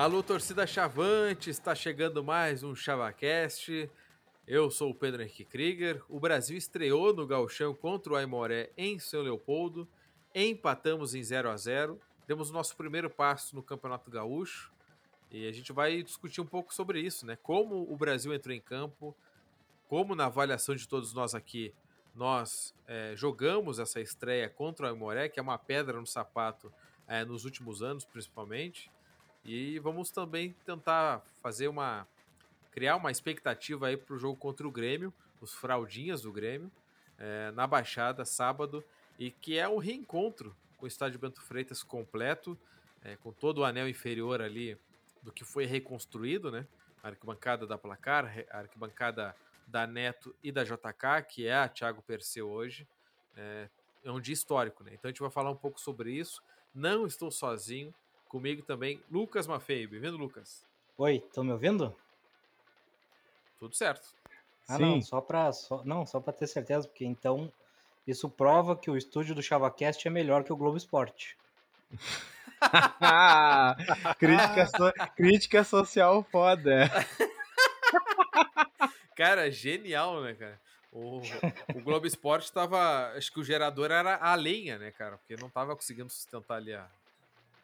Alô, torcida Chavante, está chegando mais um ChavaCast. Eu sou o Pedro Henrique Krieger. O Brasil estreou no Galchão contra o Aimoré em São Leopoldo. Empatamos em 0 a 0 Demos o nosso primeiro passo no Campeonato Gaúcho. E a gente vai discutir um pouco sobre isso, né? Como o Brasil entrou em campo, como na avaliação de todos nós aqui, nós é, jogamos essa estreia contra o Aimoré, que é uma pedra no sapato é, nos últimos anos, principalmente. E vamos também tentar fazer uma. criar uma expectativa aí para o jogo contra o Grêmio, os fraldinhas do Grêmio, é, na Baixada, sábado, e que é um reencontro com o estádio Bento Freitas completo, é, com todo o anel inferior ali do que foi reconstruído, né? A arquibancada da Placar, a arquibancada da Neto e da JK, que é a Thiago Perseu hoje. É, é um dia histórico, né? Então a gente vai falar um pouco sobre isso. Não estou sozinho, comigo também Lucas Maffei. Bem-vindo, Lucas. Oi, estão me ouvindo? Tudo certo. Ah, Sim. não, só para só, não, só para ter certeza, porque então isso prova que o estúdio do ChavaCast é melhor que o Globo Esporte. crítica, so, crítica social foda. cara, genial, né, cara? O, o Globo Esporte tava. Acho que o gerador era a lenha, né, cara? Porque não tava conseguindo sustentar ali a,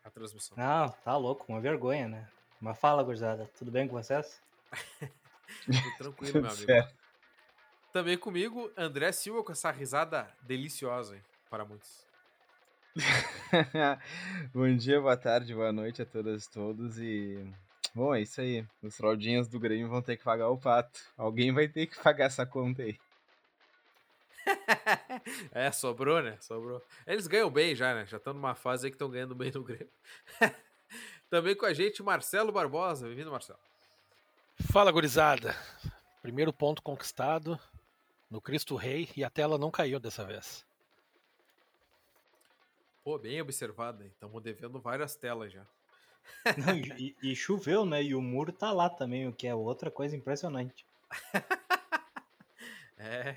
a transmissão. Não, tá louco, uma vergonha, né? Mas fala, gurizada, tudo bem com vocês? Tudo tranquilo, meu amigo. Certo. Também comigo, André Silva, com essa risada deliciosa, hein, para muitos. Bom dia, boa tarde, boa noite a todas e todos. E, bom, é isso aí. Os fraudinhas do Grêmio vão ter que pagar o pato. Alguém vai ter que pagar essa conta aí. é, sobrou, né? Sobrou. Eles ganham bem já, né? Já estão numa fase aí que estão ganhando bem no Grêmio. Também com a gente, Marcelo Barbosa. Bem-vindo, Marcelo. Fala, gurizada. Primeiro ponto conquistado no Cristo Rei e a tela não caiu dessa vez. Pô, bem observado, Estamos devendo várias telas já. Não, e, e, choveu, né? E o muro tá lá também, o que é outra coisa impressionante. é.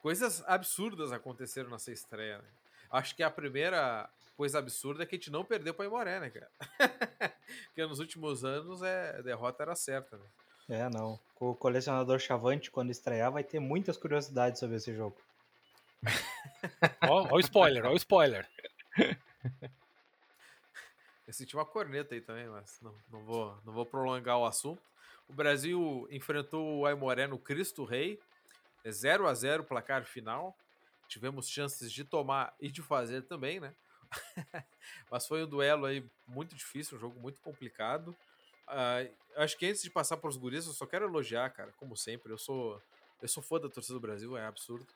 Coisas absurdas aconteceram nessa estreia. Né? Acho que a primeira coisa absurda é que a gente não perdeu para Imoré, né, cara? Porque nos últimos anos é, a derrota era certa, né? É, não. O colecionador Chavante, quando estrear, vai ter muitas curiosidades sobre esse jogo. Ó, o spoiler, ó o spoiler. Eu senti uma corneta aí também, mas não, não, vou, não vou prolongar o assunto. O Brasil enfrentou o Aimoré no Cristo Rei. É 0 a 0 placar final. Tivemos chances de tomar e de fazer também, né? mas foi um duelo aí muito difícil, um jogo muito complicado. Uh, acho que antes de passar para os guris, eu só quero elogiar, cara, como sempre. Eu sou eu sou fã da torcida do Brasil, é absurdo.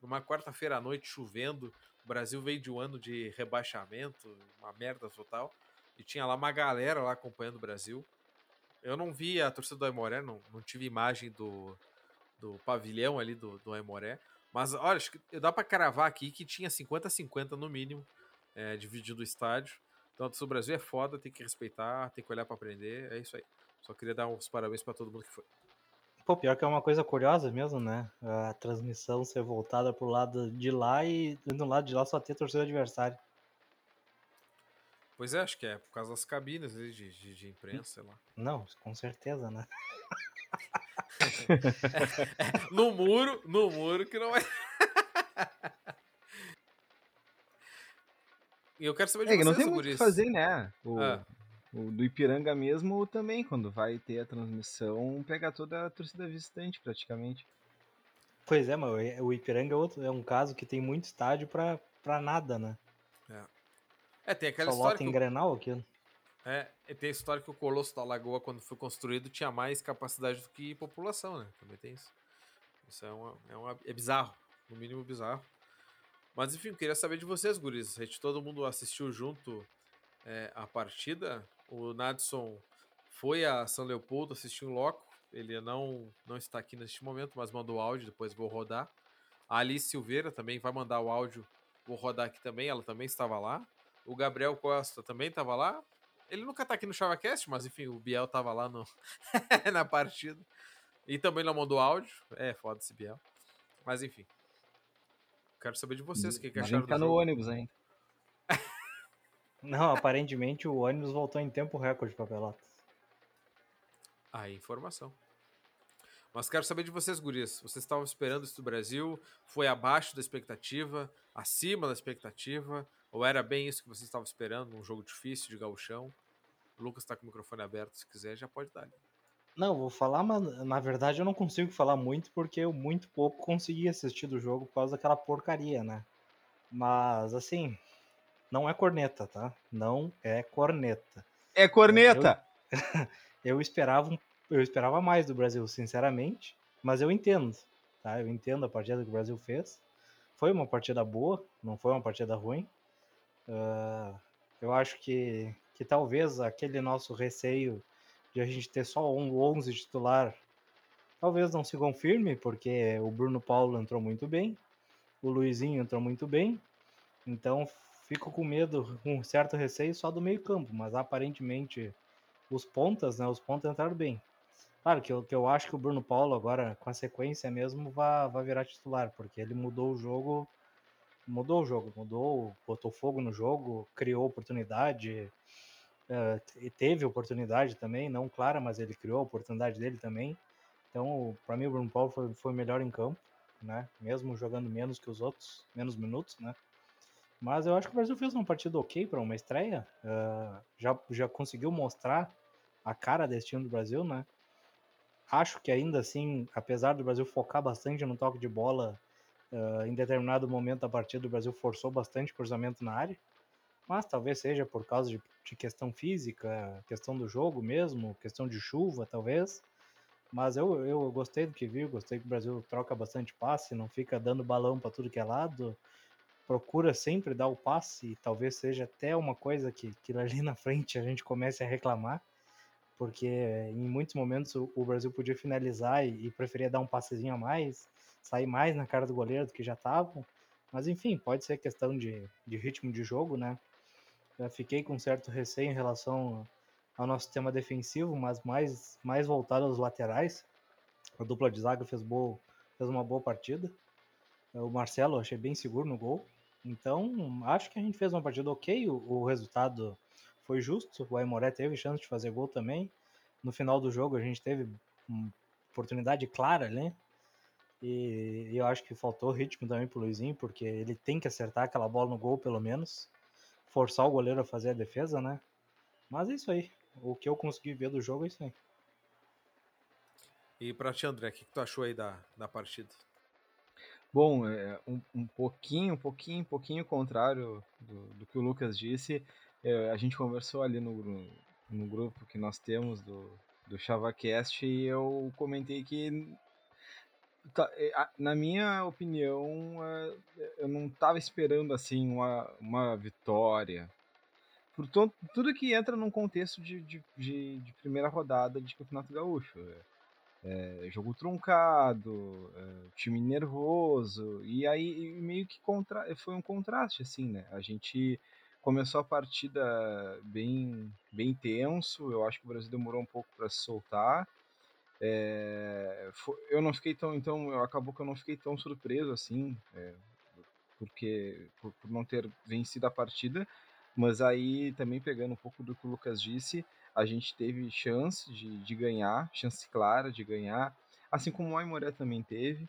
Numa quarta-feira à noite, chovendo, o Brasil veio de um ano de rebaixamento, uma merda total. E tinha lá uma galera lá acompanhando o Brasil. Eu não vi a torcida do Aimoré, não, não tive imagem do, do pavilhão ali do, do Aimoré. Mas olha, acho que dá para cravar aqui que tinha 50-50 no mínimo, é, dividindo o estádio. Então, o Brasil é foda, tem que respeitar, tem que olhar para aprender. É isso aí. Só queria dar uns parabéns para todo mundo que foi. Pô, pior que é uma coisa curiosa mesmo, né? A transmissão ser voltada pro lado de lá e do lado de lá só ter torcida adversária. Pois é, acho que é por causa das cabines de, de, de imprensa, sei lá. Não, com certeza, né? no muro, no muro que não é. E eu quero saber de é, vocês não tem muito o que fazer, né? O, ah. O do Ipiranga mesmo também, quando vai ter a transmissão, pega toda a torcida visitante praticamente. Pois é, mas o Ipiranga é, outro, é um caso que tem muito estádio pra, pra nada, né? É. é tem aquela Só história. Lota em Grenal aquilo. É, tem a história que o Colosso da Lagoa, quando foi construído, tinha mais capacidade do que população, né? Também tem isso. Isso é, uma, é, uma, é bizarro, no mínimo bizarro. Mas enfim, queria saber de vocês, guris. A gente, todo mundo assistiu junto é, a partida. O Nadson foi a São Leopoldo assistir um loco. Ele não, não está aqui neste momento, mas mandou áudio, depois vou rodar. A Alice Silveira também vai mandar o áudio, vou rodar aqui também, ela também estava lá. O Gabriel Costa também estava lá. Ele nunca está aqui no ChavaCast, mas enfim, o Biel estava lá no na partida. E também não mandou áudio. É, foda esse Biel. Mas enfim. Quero saber de vocês o que, que acharam tá no ônibus ainda. Não, aparentemente o ônibus voltou em tempo recorde para Pelotas. A informação. Mas quero saber de vocês, gurias. Vocês estavam esperando isso do Brasil? Foi abaixo da expectativa? Acima da expectativa? Ou era bem isso que vocês estavam esperando? Um jogo difícil de gauchão? O Lucas está com o microfone aberto, se quiser, já pode dar. Não, vou falar, mas na verdade eu não consigo falar muito porque eu muito pouco consegui assistir do jogo por causa daquela porcaria, né? Mas assim, não é corneta, tá? Não é corneta. É corneta! Eu, eu esperava um eu esperava mais do Brasil, sinceramente, mas eu entendo, tá? Eu entendo a partida que o Brasil fez. Foi uma partida boa, não foi uma partida ruim. Uh, eu acho que, que talvez aquele nosso receio de a gente ter só um 11 titular talvez não se confirme, porque o Bruno Paulo entrou muito bem, o Luizinho entrou muito bem, então fico com medo, com um certo receio só do meio campo, mas aparentemente os pontas, né, os pontas entraram bem. Claro que eu, que eu acho que o Bruno Paulo agora, com a sequência mesmo, vai, vai virar titular, porque ele mudou o jogo, mudou o jogo, mudou, botou fogo no jogo, criou oportunidade, uh, teve oportunidade também, não clara, mas ele criou a oportunidade dele também. Então, para mim, o Bruno Paulo foi, foi melhor em campo, né? Mesmo jogando menos que os outros, menos minutos, né? Mas eu acho que o Brasil fez uma partida ok para uma estreia. Uh, já, já conseguiu mostrar a cara desse time do Brasil, né? Acho que ainda assim, apesar do Brasil focar bastante no toque de bola, uh, em determinado momento da partida o Brasil forçou bastante cruzamento na área. Mas talvez seja por causa de, de questão física, questão do jogo mesmo, questão de chuva, talvez. Mas eu, eu gostei do que vi, gostei que o Brasil troca bastante passe, não fica dando balão para tudo que é lado, procura sempre dar o passe, e talvez seja até uma coisa que, que ali na frente a gente comece a reclamar porque em muitos momentos o, Brasil podia finalizar e, e, preferia dar um passezinho a mais, sair mais na cara do goleiro do que já estava. Mas enfim, pode ser questão de, de ritmo de jogo, né? Fiquei com certo receio em relação ao nosso sistema defensivo, mas mais, mais voltado aos laterais. A dupla de zaga fez, boa, fez uma boa partida. O Marcelo achei bem seguro no gol. Então, acho que a gente fez uma partida ok. O, o resultado foi justo. O Aimoré teve chance de fazer gol também. No final do jogo a gente teve uma oportunidade clara, né? E eu acho que faltou ritmo também pro Luizinho, porque ele tem que acertar aquela bola no gol pelo menos. Forçar o goleiro a fazer a defesa, né? Mas é isso aí. O que eu consegui ver do jogo é isso aí. E para ti, André, o que, que, tu achou aí da, da partida? Bom, é, um, um pouquinho, um pouquinho, um pouquinho contrário do, do que o Lucas disse. É, a gente conversou ali no, no grupo que nós temos do, do ChavaCast e eu comentei que, na minha opinião, é, eu não estava esperando assim uma, uma vitória. Por tudo que entra num contexto de, de, de, de primeira rodada de Campeonato Gaúcho. É, jogo truncado, é, time nervoso, e aí meio que contra, foi um contraste, assim, né? A gente começou a partida bem, bem tenso. Eu acho que o Brasil demorou um pouco para se soltar. É, foi, eu não fiquei tão, então, acabou que eu não fiquei tão surpreso assim, é, porque por, por, não ter vencido a partida. Mas aí também pegando um pouco do que o Lucas disse, a gente teve chance de, de ganhar, chance clara de ganhar, assim como o Aimoré também teve.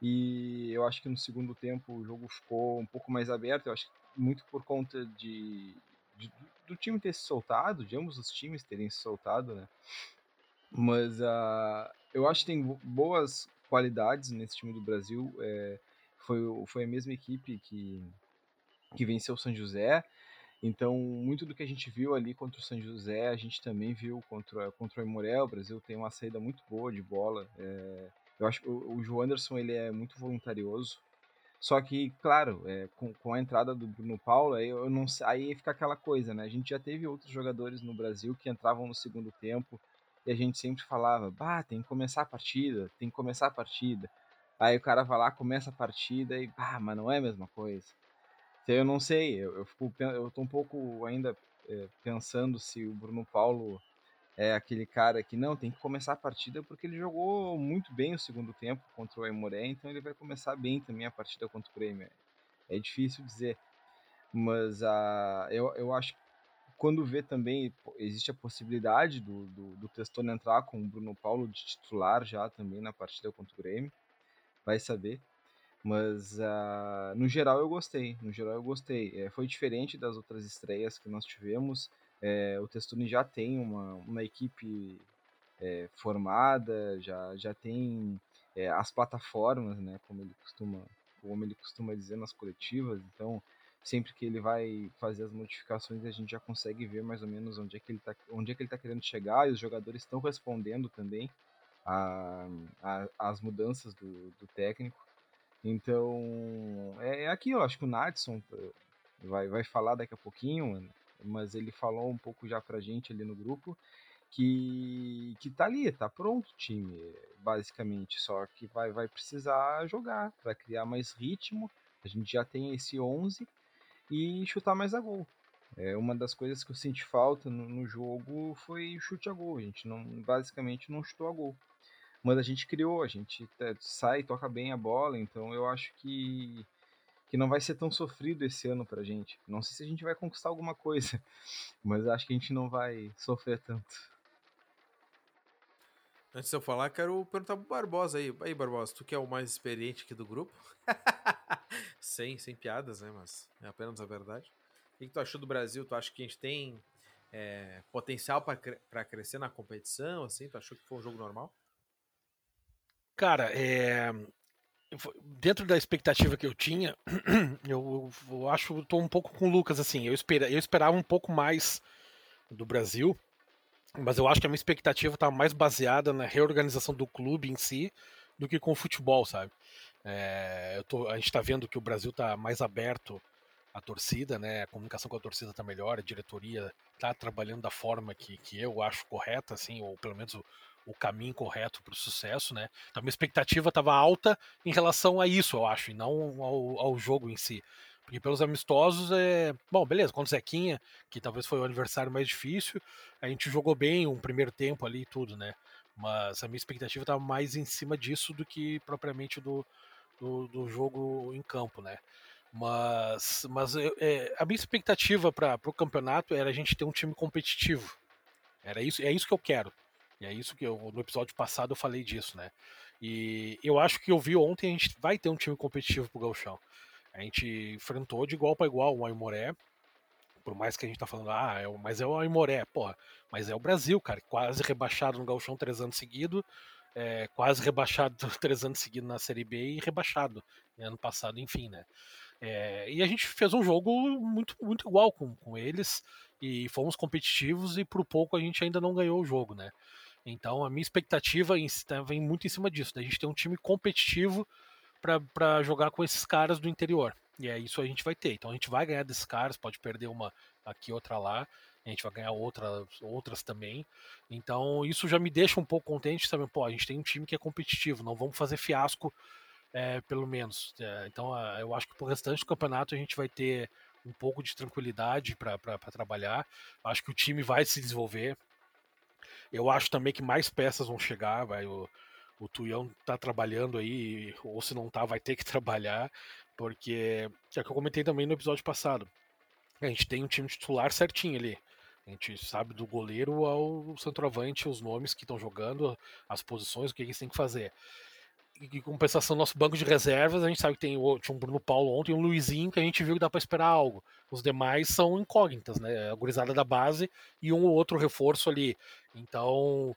E eu acho que no segundo tempo o jogo ficou um pouco mais aberto. Eu acho muito por conta de, de, do time ter se soltado, de ambos os times terem se soltado, né? Mas uh, eu acho que tem boas qualidades nesse time do Brasil. É, foi, foi a mesma equipe que, que venceu o São José. Então, muito do que a gente viu ali contra o São José, a gente também viu contra, contra o Emorel. O Brasil tem uma saída muito boa de bola. É, eu acho que o, o João Anderson ele é muito voluntarioso. Só que, claro, é, com, com, a entrada do Bruno Paulo, aí, eu não, aí fica aquela coisa, né? A gente já teve outros jogadores no Brasil que entravam no segundo tempo e a gente sempre falava, bah, tem que começar a partida, tem que começar a partida. Aí o cara vai lá, começa a partida e, bah, mas não é a mesma coisa. Então eu não sei, eu, eu, fico, eu tô um pouco ainda é, pensando se o Bruno Paulo é aquele cara que não tem que começar a partida porque ele jogou muito bem o segundo tempo contra o Aimoré, então ele vai começar bem também a partida contra o Grêmio. É difícil dizer, mas uh, eu, eu acho quando vê também, existe a possibilidade do, do, do Testoni entrar com o Bruno Paulo de titular já também na partida contra o Grêmio, vai saber. Mas uh, no geral eu gostei, no geral eu gostei. É, foi diferente das outras estreias que nós tivemos. É, o Testoni já tem uma, uma equipe é, formada, já, já tem é, as plataformas, né, como ele costuma como ele costuma dizer nas coletivas. Então sempre que ele vai fazer as modificações a gente já consegue ver mais ou menos onde é que ele está onde é que ele tá querendo chegar e os jogadores estão respondendo também a, a, as mudanças do, do técnico. Então é, é aqui eu acho que o Nadson eh, vai, vai falar daqui a pouquinho mas ele falou um pouco já pra gente ali no grupo que que tá ali tá pronto o time basicamente só que vai vai precisar jogar para criar mais ritmo. A gente já tem esse 11 e chutar mais a gol. É, uma das coisas que eu senti falta no, no jogo foi chute a gol. A gente não, basicamente não chutou a gol. Mas a gente criou, a gente sai, toca bem a bola, então eu acho que, que não vai ser tão sofrido esse ano pra gente. Não sei se a gente vai conquistar alguma coisa, mas acho que a gente não vai sofrer tanto. Antes de eu falar, quero perguntar pro Barbosa aí. Aí, Barbosa, tu que é o mais experiente aqui do grupo. sem, sem piadas, né? Mas é apenas a verdade. O que, tu achou do Brasil? Tu acha que a gente tem é, potencial para crescer na competição? Assim? Tu achou que foi um jogo normal? Cara, é, dentro da expectativa que eu tinha, eu, eu acho que estou um pouco com o Lucas assim. Eu, espera, eu esperava um pouco mais do Brasil, mas eu acho que a minha expectativa estava mais baseada na reorganização do clube em si do que com o futebol, sabe? É, tô, a gente está vendo que o Brasil está mais aberto à torcida, né? A comunicação com a torcida está melhor, a diretoria está trabalhando da forma que, que eu acho correta, assim, ou pelo menos o, o caminho correto para o sucesso, né? Então minha expectativa estava alta em relação a isso, eu acho, e não ao, ao jogo em si. Porque pelos amistosos é. Bom, beleza, contra o Zequinha, que talvez foi o aniversário mais difícil, a gente jogou bem um primeiro tempo ali e tudo, né? Mas a minha expectativa estava mais em cima disso do que propriamente do, do, do jogo em campo, né? Mas, mas é, a minha expectativa para o campeonato era a gente ter um time competitivo. Era isso, é isso que eu quero. E é isso que eu, no episódio passado eu falei disso, né? E eu acho que eu vi ontem a gente vai ter um time competitivo pro Galchão. A gente enfrentou de igual para igual o Aimoré. Por mais que a gente tá falando, ah, é o, mas é o Aimoré, porra. Mas é o Brasil, cara, quase rebaixado no Galchão três anos seguidos é, quase rebaixado três anos seguidos na Série B e rebaixado né, ano passado, enfim, né? É, e a gente fez um jogo muito, muito igual com, com eles e fomos competitivos e por pouco a gente ainda não ganhou o jogo, né? Então a minha expectativa tá, vem muito em cima disso, da gente ter um time competitivo para jogar com esses caras do interior. E é isso a gente vai ter. Então a gente vai ganhar desses caras, pode perder uma aqui, outra lá, a gente vai ganhar outra, outras também. Então isso já me deixa um pouco contente, sabe? Pô, a gente tem um time que é competitivo, não vamos fazer fiasco, é, pelo menos. É, então eu acho que pro restante do campeonato a gente vai ter um pouco de tranquilidade para trabalhar. Acho que o time vai se desenvolver. Eu acho também que mais peças vão chegar, vai o Tuião tá trabalhando aí, ou se não tá, vai ter que trabalhar, porque é que eu comentei também no episódio passado. A gente tem um time titular certinho ali. A gente sabe do goleiro ao centroavante, os nomes que estão jogando, as posições, o que eles têm que fazer. E em compensação, nosso banco de reservas, a gente sabe que tem tinha um Bruno Paulo ontem um Luizinho que a gente viu que dá para esperar algo. Os demais são incógnitas, né? A gurizada da base e um ou outro reforço ali. Então,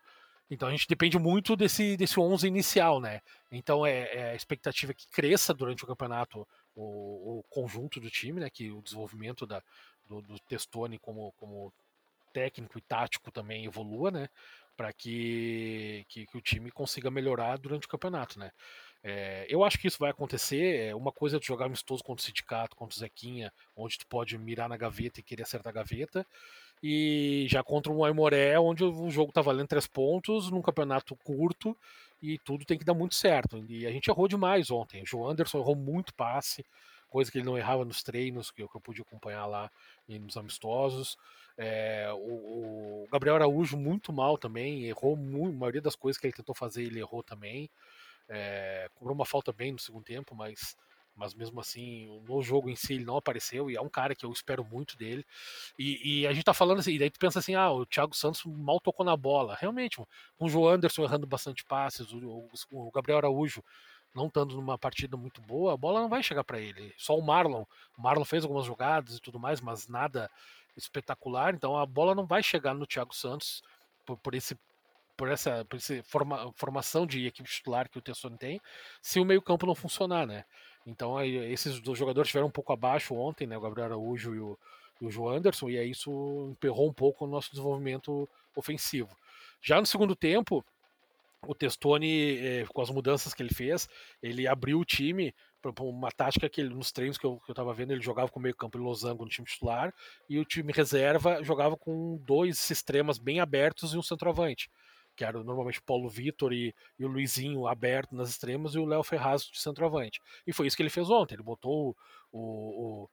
então a gente depende muito desse, desse 11 inicial, né? Então é, é a expectativa que cresça durante o campeonato o, o, conjunto do time, né? Que o desenvolvimento da, do, do Testoni como, como técnico e tático também evolua, né? Para que, que, que, o time consiga melhorar durante o campeonato, né? É, eu acho que isso vai acontecer. É uma coisa é jogar amistoso contra o Sindicato, contra o Zequinha, onde tu pode mirar na gaveta e querer acertar a gaveta. E já contra o Aimoré, onde o jogo tá valendo três pontos, num campeonato curto, e tudo tem que dar muito certo. E a gente errou demais ontem. O João Anderson errou muito passe, coisa que ele não errava nos treinos, que eu, que eu pude acompanhar lá nos amistosos. É, o, o, Gabriel Araújo muito mal também, errou muito, a maioria das coisas que ele tentou fazer ele errou também. É, cobrou uma falta bem no segundo tempo, mas mas mesmo assim, no jogo em si ele não apareceu, e é um cara que eu espero muito dele. E, e a gente tá falando assim, e daí tu pensa assim, ah, o Thiago Santos mal tocou na bola. Realmente, com o João Anderson errando bastante passes, o, o Gabriel Araújo não estando numa partida muito boa, a bola não vai chegar para ele. Só o Marlon. O Marlon fez algumas jogadas e tudo mais, mas nada espetacular. Então a bola não vai chegar no Thiago Santos por, por esse por essa, por essa forma, formação de equipe titular que o Tessone tem, se o meio-campo não funcionar, né? Então aí, esses dois jogadores estiveram um pouco abaixo ontem, né? O Gabriel Araújo e o, e o João Anderson, e aí isso emperrou um pouco o nosso desenvolvimento ofensivo. Já no segundo tempo, o Testoni, eh, com as mudanças que ele fez, ele abriu o time para uma tática que ele, nos treinos que eu, que eu tava vendo, ele jogava com meio campo e losango no time titular, e o time reserva jogava com dois extremas bem abertos e um centroavante que era normalmente Paulo Vitor e, e, o Luizinho aberto nas extremas e o Léo Ferraz de centroavante. E foi isso que ele fez ontem. Ele botou o,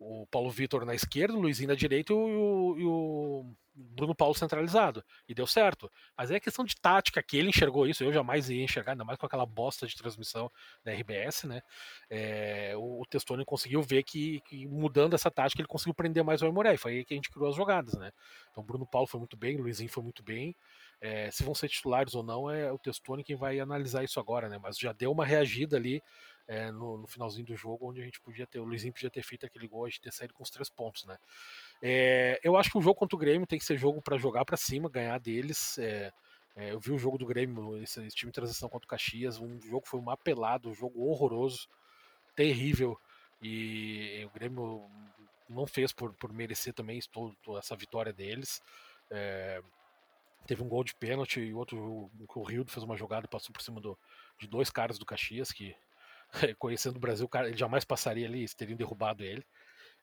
o, o Paulo Vitor na esquerda, o Luizinho na direita e o, e o, Bruno Paulo centralizado. E deu certo. Mas é questão de tática que ele enxergou isso. Eu jamais ia enxergar, ainda mais com aquela bosta de transmissão da RBS, né? É, o, o Testoni conseguiu ver que, que, mudando essa tática ele conseguiu prender mais o Aimoré. Foi aí que a gente criou as jogadas, né? Então Bruno Paulo foi muito bem, Luizinho foi muito bem. É, se vão ser titulares ou não, é o Testoni quem vai analisar isso agora, né? Mas já deu uma reagida ali é, no, no, finalzinho do jogo, onde a gente podia ter, o Luizinho podia ter feito aquele gol, de ter saído com os três pontos, né? É, eu acho que o jogo contra o Grêmio tem que ser jogo para jogar para cima, ganhar deles. Eu vi o jogo do Grêmio, esse, esse, time de transição contra o Caxias, um jogo foi um apelado, um jogo horroroso, terrível, e, e o Grêmio não fez por, por merecer também essa vitória deles. É, Teve um gol de pênalti e outro o, o Rildo fez uma jogada e passou por cima do, de dois caras do Caxias, que conhecendo o Brasil, ele jamais passaria ali, teriam derrubado ele.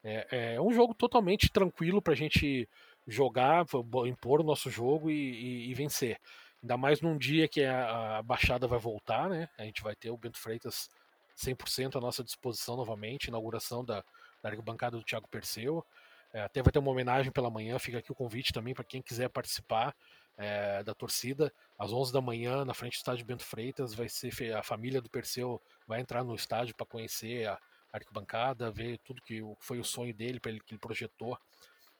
É, é um jogo totalmente tranquilo para a gente jogar, impor o nosso jogo e, e, e, vencer. Ainda mais num dia que a, a, Baixada vai voltar, né? A gente vai ter o Bento Freitas 100% à nossa disposição novamente, inauguração da, da arquibancada do Thiago Perseu. É, até vai ter uma homenagem pela manhã, fica aqui o convite também para quem quiser participar é, da torcida. Às 11 da manhã, na frente do estádio Bento Freitas, vai ser a família do Perseu vai entrar no estádio para conhecer a arquibancada, ver tudo que foi o sonho dele, que ele projetou.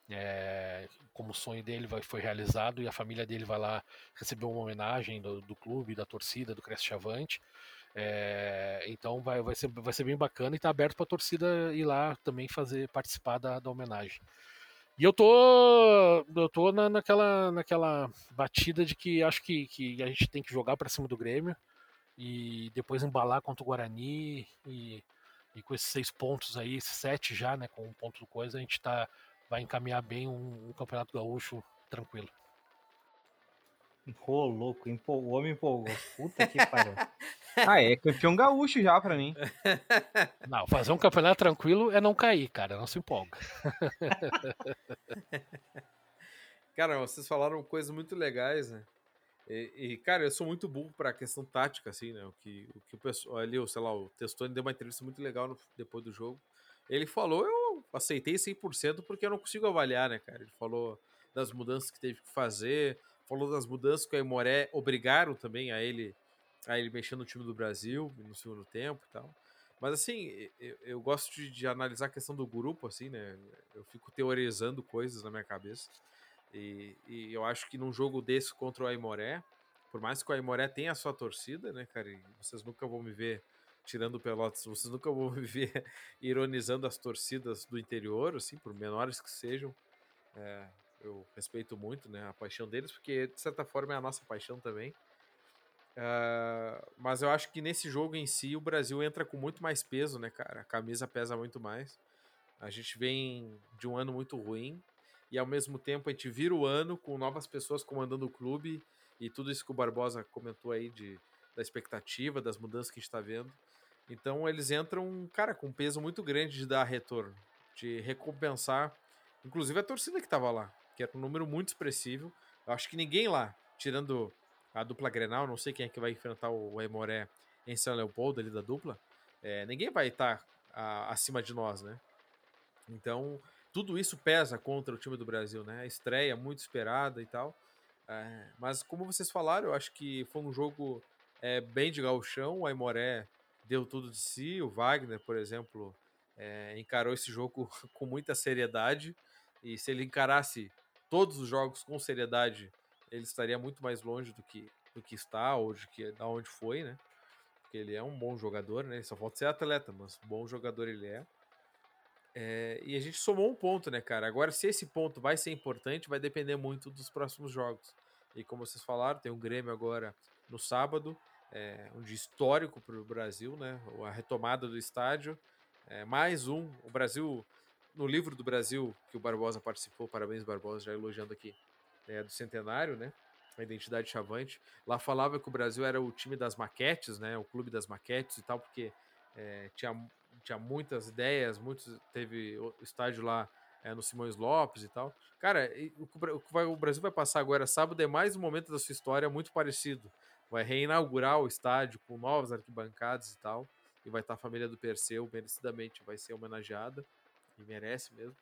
É, como o sonho dele foi realizado e a família dele vai lá receber uma homenagem do, do clube, da torcida, do Crest Chavante. É, então vai, vai, ser, vai ser bem bacana e está aberto para a torcida ir lá também fazer participar da, da homenagem. E eu tô, eu tô na, naquela, naquela batida de que acho que, que a gente tem que jogar para cima do Grêmio e depois embalar contra o Guarani e, e com esses seis pontos aí, sete já, né, com um ponto do coisa, a gente tá, vai encaminhar bem um, um campeonato gaúcho tranquilo. Pô, louco, o homem empolgou. Puta que pariu. ah, é campeão gaúcho já pra mim. Não, fazer um campeonato tranquilo é não cair, cara. Não se empolga. cara, vocês falaram coisas muito legais, né? E, e, cara, eu sou muito burro pra questão tática, assim, né? O que o, que o pessoal ali, sei lá, o Testoni deu uma entrevista muito legal no, depois do jogo. Ele falou, eu aceitei 100% porque eu não consigo avaliar, né, cara? Ele falou das mudanças que teve que fazer, falou das mudanças que o Aimoré obrigaram também a ele a ele mexer no time do Brasil no segundo tempo e tal. Mas assim, eu, eu gosto de, de, analisar a questão do grupo, assim, né? Eu fico teorizando coisas na minha cabeça. E, e eu acho que num jogo desse contra o Aimoré, por mais que o Aimoré tenha a sua torcida, né, cara? vocês nunca vão me ver tirando pelotas, vocês nunca vão me ver ironizando as torcidas do interior, assim, por menores que sejam. É, eu respeito muito né, a paixão deles, porque de certa forma é a nossa paixão também. Uh, mas eu acho que nesse jogo em si o Brasil entra com muito mais peso, né, cara? A camisa pesa muito mais. A gente vem de um ano muito ruim e ao mesmo tempo a gente vira o ano com novas pessoas comandando o clube e tudo isso que o Barbosa comentou aí de, da expectativa, das mudanças que a gente está vendo. Então eles entram, cara, com um peso muito grande de dar retorno, de recompensar, inclusive a torcida que estava lá que era um número muito expressivo. Eu acho que ninguém lá, tirando a dupla Grenal, não sei quem é que vai enfrentar o Aimoré em São Leopoldo ali da dupla, é, ninguém vai estar tá, acima de nós, né? Então, tudo isso pesa contra o time do Brasil, né? A estreia muito esperada e tal. É, mas como vocês falaram, eu acho que foi um jogo é, bem de gauchão. O Aimoré deu tudo de si. O Wagner, por exemplo, é, encarou esse jogo com muita seriedade. E se ele encarasse todos os jogos com seriedade, ele estaria muito mais longe do que, do que está, ou de que, da onde foi, né? Porque ele é um bom jogador, né? Ele só falta ser atleta, mas bom jogador ele é. é. E a gente somou um ponto, né, cara? Agora, se esse ponto vai ser importante, vai depender muito dos próximos jogos. E como vocês falaram, tem um Grêmio agora no sábado, é, um dia histórico para o Brasil, né? A retomada do estádio. É, mais um. O Brasil, no livro do Brasil, que o Barbosa participou, parabéns, Barbosa, já elogiando aqui, é, do centenário, né? A identidade chavante. Lá falava que o Brasil era o time das maquetes, né? O clube das maquetes e tal, porque é, tinha, tinha muitas ideias, muitos teve o estádio lá é, no Simões Lopes e tal. Cara, o, o Brasil vai passar agora sábado é mais um momento da sua história muito parecido. Vai reinaugurar o estádio com novas arquibancadas e tal. E vai estar a família do Perseu, merecidamente, vai ser homenageada. E merece mesmo.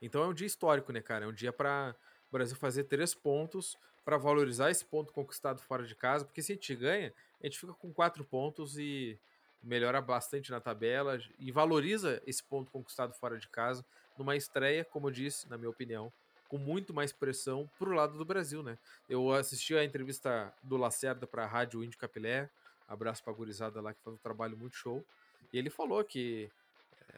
Então é um dia histórico, né, cara? É um dia para o Brasil fazer três pontos para valorizar esse ponto conquistado fora de casa, porque se a gente ganha, a gente fica com quatro pontos e melhora bastante na tabela e valoriza esse ponto conquistado fora de casa numa estreia, como eu disse, na minha opinião, com muito mais pressão pro lado do Brasil, né? Eu assisti a entrevista do Lacerda para a Rádio Índio Capilé, abraço pra gurizada lá que faz um trabalho muito show, e ele falou que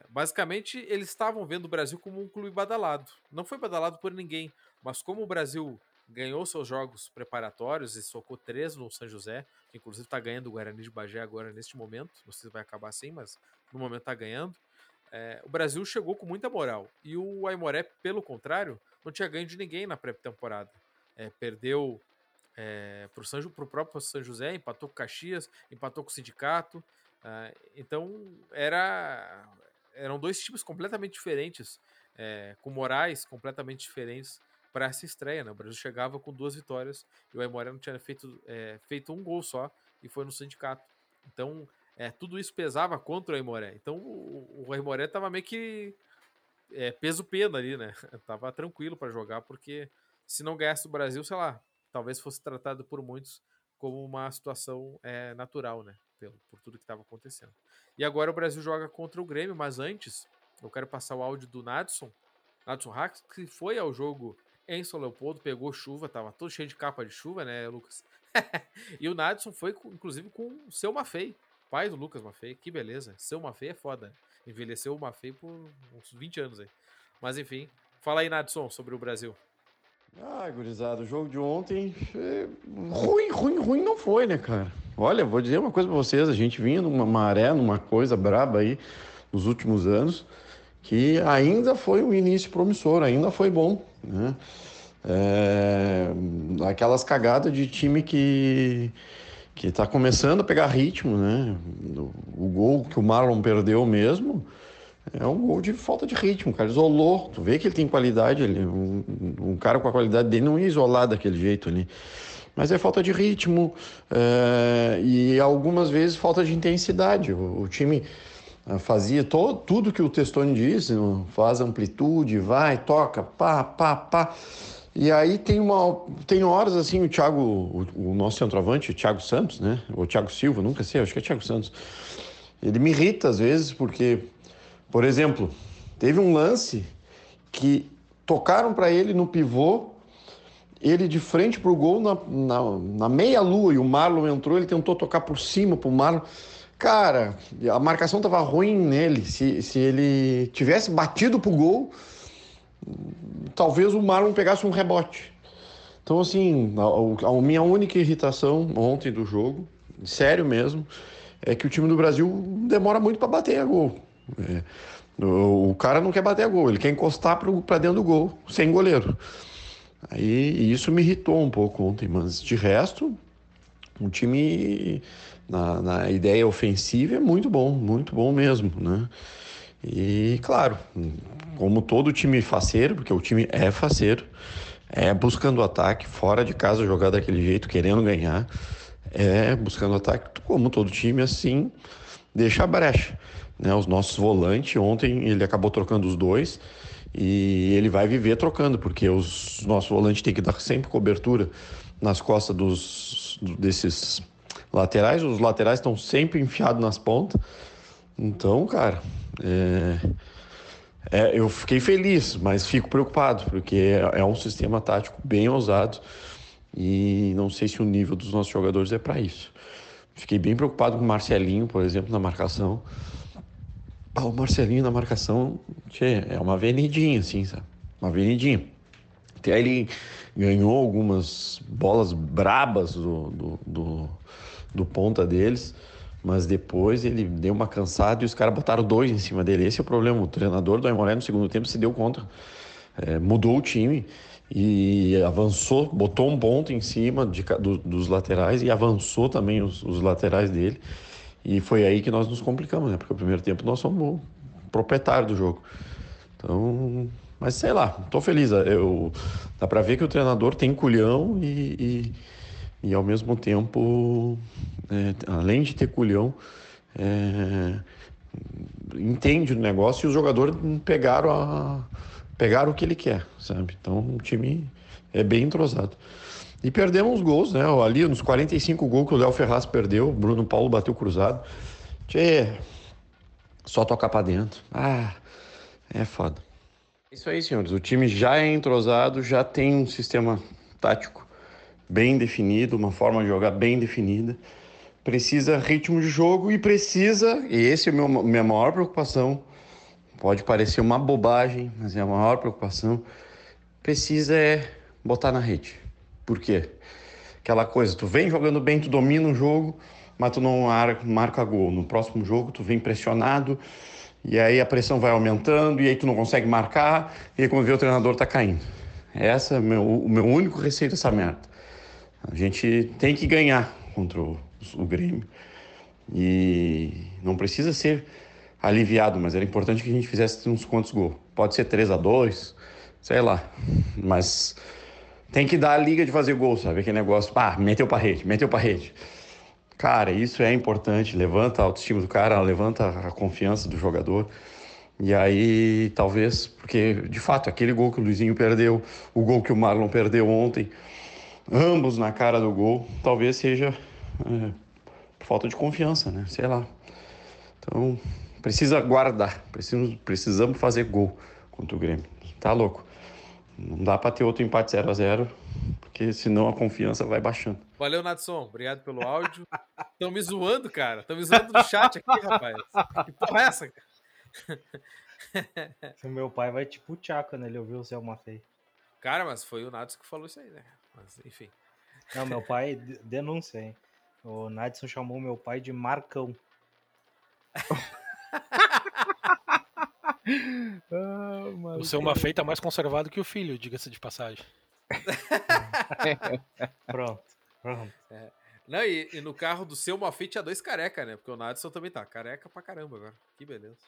basicamente eles estavam vendo o Brasil como um clube badalado. Não foi badalado por ninguém, mas como o Brasil ganhou seus jogos preparatórios e socou três no São José, que inclusive está ganhando o Guarani de Bagé agora neste momento, não sei se vai acabar assim, mas no momento está ganhando. É, o Brasil chegou com muita moral. E o Aimoré, pelo contrário, não tinha ganho de ninguém na pré-temporada. É, perdeu é, para o próprio São José, empatou com Caxias, empatou com o Sindicato. É, então era, eram dois times completamente diferentes, é, com morais completamente diferentes para essa estreia. Né? O Brasil chegava com duas vitórias e o Aimoré não tinha feito, é, feito um gol só e foi no Sindicato. Então é, tudo isso pesava contra o Aimoré. Então o, o Aimoré tava meio que é, peso pena ali, né? tava tranquilo para jogar, porque se não ganhasse o Brasil, sei lá, talvez fosse tratado por muitos como uma situação é, natural, né? Pelo, por tudo que estava acontecendo. E agora o Brasil joga contra o Grêmio, mas antes eu quero passar o áudio do Nadson, Nadson Hax, que foi ao jogo em São Leopoldo, pegou chuva, tava todo cheio de capa de chuva, né, Lucas? e o Nadson foi, inclusive, com o seu Mafei, pai do Lucas Maffei, que beleza. Seu Maffei é foda. Envelheceu o Maffei por uns 20 anos aí. Mas enfim, fala aí, Nadson, sobre o Brasil. Ah, gurizada, o jogo de ontem. É... Ruim, ruim, ruim não foi, né, cara? Olha, vou dizer uma coisa pra vocês: a gente vinha numa maré, numa coisa braba aí nos últimos anos, que ainda foi um início promissor, ainda foi bom, né? É... Aquelas cagadas de time que que está começando a pegar ritmo, né? O, gol que o Marlon perdeu mesmo é um gol de falta de ritmo, cara. Isolou. Tu vê que ele tem qualidade, ele, um, um cara com a qualidade dele não ia isolar daquele jeito ali. Mas é falta de ritmo é, e algumas vezes falta de intensidade. O, o time eh, fazia todo, tudo que o Testoni disse, faz amplitude, vai, toca, pá, pá, pá. E aí tem, uma, tem horas assim, o Thiago, o, o nosso centroavante, o Thiago Santos, né? Ou Thiago Silva, nunca sei, acho que é Thiago Santos. Ele me irrita às vezes porque, por exemplo, teve um lance que tocaram para ele no pivô, ele de frente pro gol na, na, na meia-lua e o Marlon entrou, ele tentou tocar por cima pro Marlon. Cara, a marcação tava ruim nele. Se, se ele tivesse batido pro gol, talvez o Marlon pegasse um rebote. Então, assim, a, a, minha única irritação ontem do jogo, sério mesmo, é que o time do Brasil demora muito para bater a gol. É, o, o, cara não quer bater a gol, ele quer encostar para dentro do gol, sem goleiro. Aí isso me irritou um pouco ontem, mas de resto, o time na, na ideia ofensiva é muito bom, muito bom mesmo, né? E claro, como todo time faceiro, porque o time é faceiro, é buscando ataque, fora de casa jogar daquele jeito, querendo ganhar, é buscando ataque, como todo time assim, deixa brecha. Né? Os nossos volantes, ontem ele acabou trocando os dois e ele vai viver trocando, porque os nossos volantes têm que dar sempre cobertura nas costas dos, desses laterais, os laterais estão sempre enfiados nas pontas. Então, cara, é, é, eu fiquei feliz, mas fico preocupado, porque é, é, um sistema tático bem ousado e não sei se o nível dos nossos jogadores é para isso. Fiquei bem preocupado com o Marcelinho, por exemplo, na marcação. Ah, o Marcelinho na marcação tchê, é uma avenidinha, assim, sabe? Uma avenidinha. Até ele ganhou algumas bolas brabas do, do, do, do ponta deles mas depois ele deu uma cansada e os caras botaram dois em cima dele. Esse é o problema. O treinador do Aimoré no segundo tempo se deu conta. É, mudou o time e avançou, botou um ponto em cima de, do, dos laterais e avançou também os, os, laterais dele. E foi aí que nós nos complicamos, né? Porque o primeiro tempo nós somos proprietário do jogo. Então, mas sei lá, tô feliz. Eu, dá para ver que o treinador tem culhão e, e, e ao mesmo tempo é, além de ter culhão, é, entende o negócio e os jogadores pegaram, a, pegaram o que ele quer, sabe? Então o time é bem entrosado. E perdemos gols, né? Ali nos 45 gols que o Léo Ferraz perdeu, Bruno Paulo bateu cruzado. Tchê, só tocar para dentro. Ah, é foda. Isso aí, senhores. O time já é entrosado, já tem um sistema tático bem definido, uma forma de jogar bem definida precisa ritmo de jogo e precisa, e esse é a minha maior preocupação, pode parecer uma bobagem, mas é a maior preocupação, precisa é botar na rede. Por quê? Aquela coisa, tu vem jogando bem, tu domina o jogo, mas tu não marca gol. No próximo jogo tu vem pressionado, e aí a pressão vai aumentando, e aí tu não consegue marcar, e aí quando vê o treinador tá caindo. Essa é meu, o meu único receio dessa merda. A gente tem que ganhar contra o o Grêmio. E não precisa ser aliviado, mas era importante que a gente fizesse uns quantos gols. Pode ser 3 a 2 sei lá. Mas tem que dar a liga de fazer gol, sabe? Aquele negócio, ah, meteu pra rede, meteu pra rede. Cara, isso é importante, levanta a autoestima do cara, levanta a confiança do jogador. E aí, talvez, porque de fato, aquele gol que o Luizinho perdeu, o gol que o Marlon perdeu ontem, ambos na cara do gol, talvez seja é, falta de confiança, né? Sei lá. Então, precisa guardar, precisamos, precisamos fazer gol contra o Grêmio. Tá louco. Não dá para ter outro empate 0 a 0 porque senão a confiança vai baixando. Valeu, Nadson. Obrigado pelo áudio. Estão me zoando, cara. Estão me zoando no chat aqui, rapaz. Que porra é essa? o meu pai vai tipo o quando ele ouviu o Selma Fei. Cara, mas foi o Nadson que falou isso aí, né? Mas, enfim. Não, meu pai denuncia, hein? O Nadson chamou meu pai de Marcão. ah, o seu Mafei tá mais conservado que o filho, diga-se de passagem. pronto, pronto. É. Não, e, e, no carro do seu Mafei tinha dois careca, né? Porque o Nadson também tá careca pra caramba agora. Que beleza.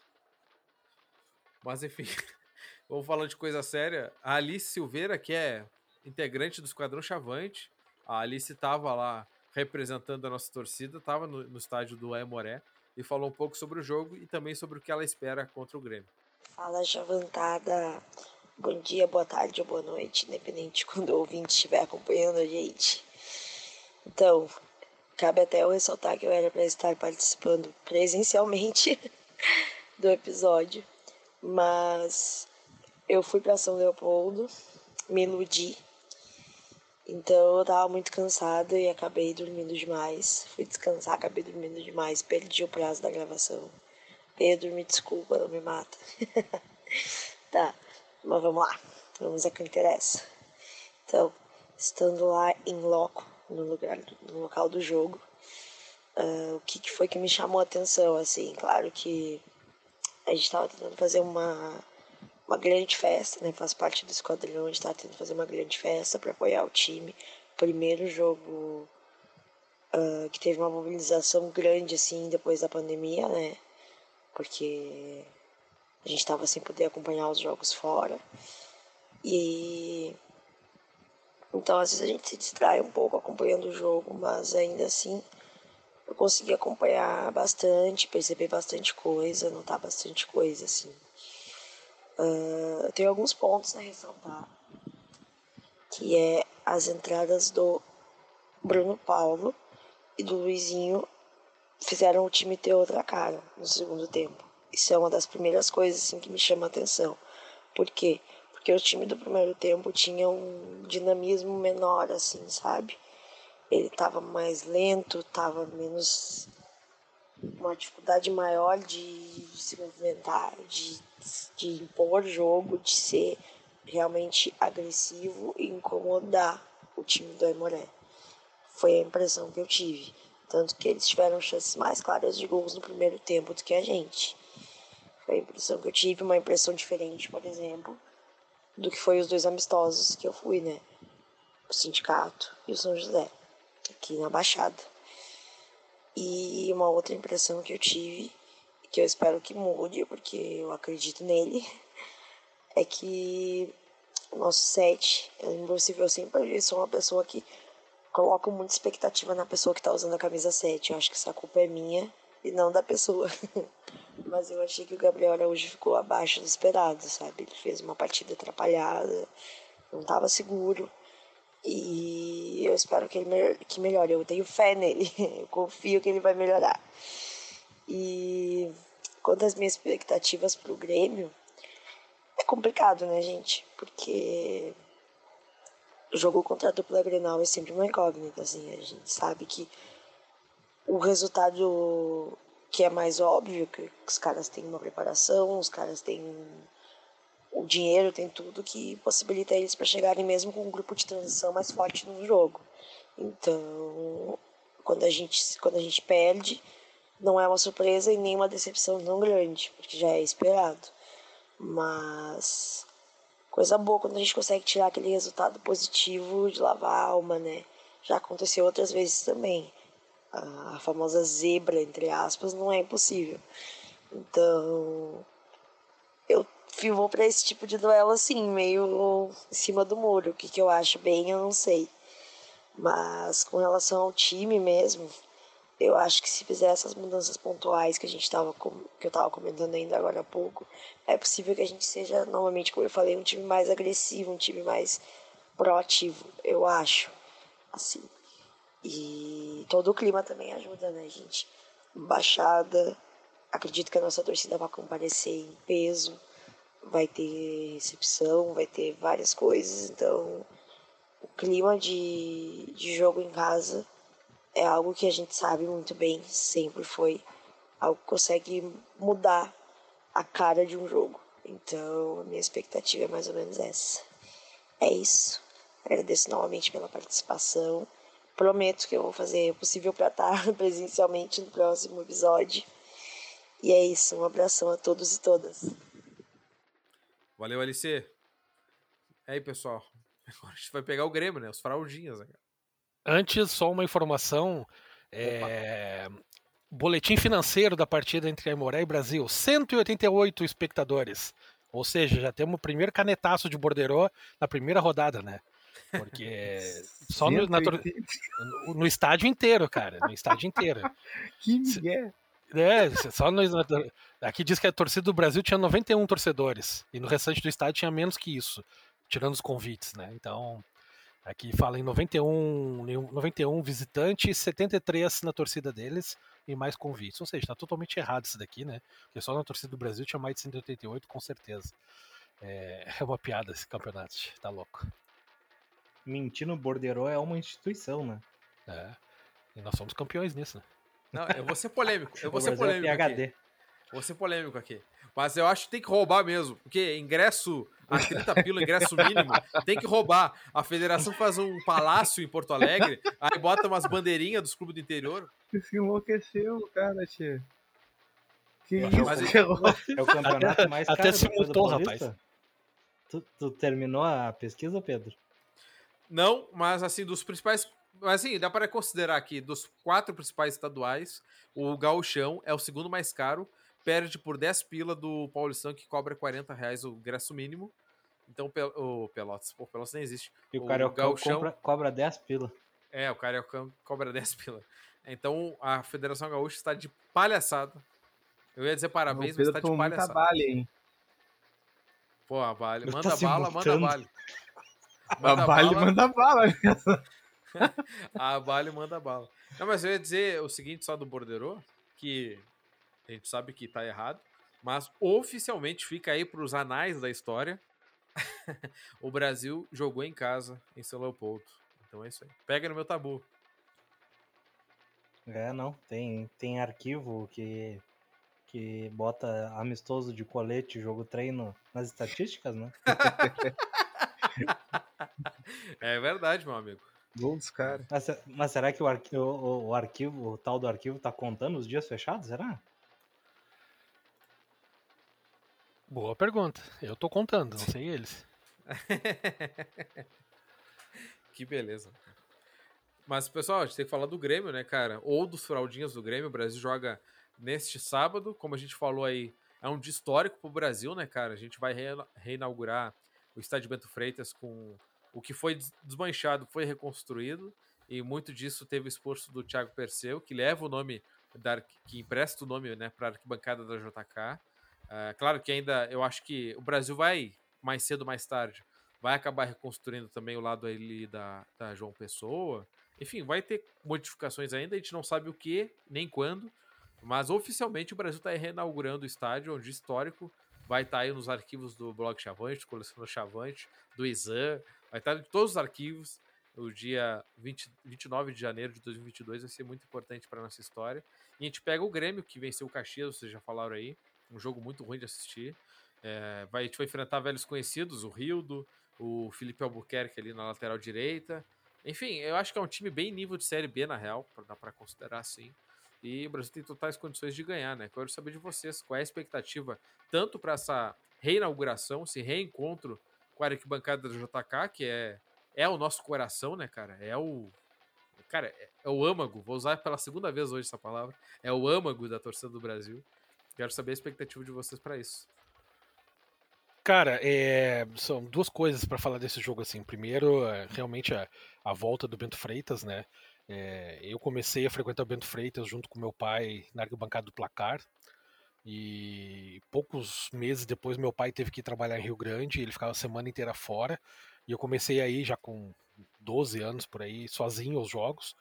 Mas enfim, vamos falando de coisa séria. A Alice Silveira, que é integrante do Esquadrão Chavante, a Alice tava lá representando a nossa torcida, estava no, no, estádio do Aimoré e falou um pouco sobre o jogo e também sobre o que ela espera contra o Grêmio. Fala, Javantada. Bom dia, boa tarde ou boa noite, independente de quando o ouvinte estiver acompanhando a gente. Então, cabe até eu ressaltar que eu era para estar participando presencialmente do episódio, mas eu fui para São Leopoldo, me iludi então eu tava muito cansada e acabei dormindo demais. Fui descansar, acabei dormindo demais, perdi o prazo da gravação. Pedro, me desculpa, não me mata. tá, mas vamos lá, vamos a que interessa. Então, estando lá em loco, no, lugar, no local do jogo, uh, o que, que foi que me chamou a atenção? Assim, claro que a gente estava tentando fazer uma uma grande festa, né? Faz parte do esquadrão, a gente tá tentando fazer uma grande festa para apoiar o time. Primeiro jogo uh, que teve uma mobilização grande, assim, depois da pandemia, né? Porque a gente tava sem poder acompanhar os jogos fora. E. Então, às vezes a gente se distrai um pouco acompanhando o jogo, mas ainda assim eu consegui acompanhar bastante, perceber bastante coisa, notar bastante coisa, assim. Uh, eu tenho alguns pontos a ressaltar, que é as entradas do Bruno Paulo e do Luizinho fizeram o time ter outra cara no segundo tempo. Isso é uma das primeiras coisas assim, que me chama a atenção. Por quê? Porque o time do primeiro tempo tinha um dinamismo menor, assim, sabe? Ele estava mais lento, estava menos. uma dificuldade maior de se movimentar, de, de impor jogo, de ser realmente agressivo e incomodar o time do Aimoré. Foi a impressão que eu tive. Tanto que eles tiveram chances mais claras de gols no primeiro tempo do que a gente. Foi a impressão que eu tive, uma impressão diferente, por exemplo, do que foi os dois amistosos que eu fui, né? O Sindicato e o São José, aqui na Baixada. E uma outra impressão que eu tive, que eu espero que mude, porque eu acredito nele, é que o nosso set, eu sempre sou uma pessoa que coloco muita expectativa na pessoa que tá usando a camisa 7. Eu acho que essa culpa é minha e não da pessoa. Mas eu achei que o Gabriel Araújo ficou abaixo do esperado, sabe? Ele fez uma partida atrapalhada, não estava seguro. E eu espero que ele que melhore. Eu tenho fé nele, eu confio que ele vai melhorar. E quanto às minhas expectativas pro Grêmio, é complicado, né, gente? Porque jogo contra a dupla Grenal é sempre uma incógnita, assim, a gente sabe que o resultado que é mais óbvio, que os caras têm uma preparação, os caras têm o dinheiro, tem tudo que possibilita eles para chegarem mesmo com um grupo de transição mais forte no jogo. Então, quando a gente quando a gente perde, não é uma surpresa e nem uma decepção tão grande, porque já é esperado. Mas coisa boa quando a gente consegue tirar aquele resultado positivo de lavar a alma, né? Já aconteceu outras vezes também. A famosa zebra, entre aspas, não é impossível. Então, eu vou para esse tipo de duelo assim, meio em cima do muro. O que, que eu acho bem, eu não sei. Mas com relação ao time mesmo, eu acho que se fizer essas mudanças pontuais que a gente tava que eu estava comentando ainda agora há pouco, é possível que a gente seja novamente, como eu falei, um time mais agressivo, um time mais proativo, eu acho, assim. E todo o clima também ajuda, né, gente? Baixada, acredito que a nossa torcida vai comparecer em peso, vai ter recepção, vai ter várias coisas, então o clima de, de jogo em casa é algo que a gente sabe muito bem, sempre foi algo que consegue mudar a cara de um jogo. Então, a minha expectativa é mais ou menos essa. É isso. Agradeço novamente pela participação. Prometo que eu vou fazer o possível para estar presencialmente no próximo episódio. E é isso. Um abração a todos e todas. Valeu, LC. E aí, pessoal. Agora a gente vai pegar o Grêmio, né? Os fraldinhas. Né? Antes, só uma informação. É... Boletim financeiro da partida entre Aimoré e Brasil: 188 espectadores. Ou seja, já temos o primeiro canetaço de Borderô na primeira rodada, né? Porque só no, na, no, estádio inteiro, cara. No estádio inteiro. que migué. É, só no, aqui diz que a torcida do Brasil tinha 91 torcedores. E no restante do estádio tinha menos que isso, tirando os convites, né? Então, Aqui fala em 91, 91 visitantes, 73 na torcida deles e mais convites. Ou seja, está totalmente errado isso daqui, né? Porque só na torcida do Brasil tinha mais de 188, com certeza. É, é uma piada esse campeonato, tá louco. Mentir no Bordeiro é uma instituição, né? É. E nós somos campeões nisso, né? Não, eu vou ser polêmico. Eu vou ser é polêmico. É aqui. Vou ser polêmico aqui. Mas eu acho que tem que roubar mesmo. Porque ingresso a 30 pila, ingresso mínimo, tem que roubar. A federação faz um palácio em Porto Alegre, aí bota umas bandeirinhas dos clubes do interior. Se enlouqueceu, cara, tia. Que é, isso? Mas, é o campeonato mais caro Até se mutou, rapaz. Tu, tu terminou a pesquisa, Pedro? Não, mas assim, dos principais mas assim, dá para considerar que dos quatro principais estaduais, o Gauchão é o segundo mais caro, perde por 10 pila do Paulistão, que cobra 40 reais o ingresso mínimo. Então o Pelotas, pô, Pelotas nem existe. E o, o Cariocão compra, cobra 10 pila. É, o Cariocão cobra 10 pila. Então a Federação Gaúcha está de palhaçada. Eu ia dizer parabéns, mas está de palhaçada. Vale, hein? Pô, a Vale. Manda tá bala, manda Vale. Manda a Vale, bala. manda bala. a Bale manda bala. Não, mas eu ia dizer o seguinte só do Borderô, que a gente sabe que tá errado, mas oficialmente fica aí para os anais da história. o Brasil jogou em casa em São Leopoldo. Então é isso aí. Pega no meu tabu. É, não. Tem, tem arquivo que, que bota amistoso de colete, jogo treino nas estatísticas, né? é verdade, meu amigo. Gol dos caras. Mas, mas, será que o, arqui, o, o, arquivo, o tal do arquivo, tá contando os dias fechados? Será? Boa pergunta. Eu tô contando, não sei eles. que beleza. Mas, pessoal, a gente tem que falar do Grêmio, né, cara? Ou dos fraldinhas do Grêmio. O Brasil joga neste sábado. Como a gente falou aí, é um dia histórico pro Brasil, né, cara? A gente vai reinaugurar o Estádio Bento Freitas com o que foi desmanchado, foi reconstruído. E muito disso teve o esforço do Thiago Perseu, que leva o nome, da, que empresta o nome né, para a arquibancada da JK. Uh, claro que ainda eu acho que o Brasil vai, mais cedo ou mais tarde, vai acabar reconstruindo também o lado ali da, da João Pessoa. Enfim, vai ter modificações ainda, a gente não sabe o que, nem quando, mas oficialmente o Brasil está reinaugurando o estádio, onde histórico vai estar tá aí nos arquivos do blog Chavante, do Colecionador Chavante, do Exam, vai estar tá em todos os arquivos. O dia 20, 29 de janeiro de 2022 vai ser muito importante para nossa história. E a gente pega o Grêmio, que venceu o Caxias, vocês já falaram aí, um jogo muito ruim de assistir. É, vai, a gente vai enfrentar velhos conhecidos, o Rildo, o Felipe Albuquerque ali na lateral direita. Enfim, eu acho que é um time bem nível de Série B, na real, dá para considerar assim. E o Brasil tem totais condições de ganhar, né? Quero saber de vocês qual é a expectativa, tanto para essa reinauguração, esse reencontro com a arquibancada do JK, que é, é o nosso coração, né, cara? É o. Cara, é, é o âmago, vou usar pela segunda vez hoje essa palavra. É o âmago da torcida do Brasil. Quero saber a expectativa de vocês para isso. Cara, é, são duas coisas para falar desse jogo assim. Primeiro, é, realmente a, a, volta do Bento Freitas, né? É, eu comecei a frequentar o Bento Freitas junto com meu pai na arquibancada do Placar. E poucos meses depois meu pai teve que trabalhar em Rio Grande, ele ficava a semana inteira fora. E eu comecei aí já com 12 anos por aí, sozinho aos jogos.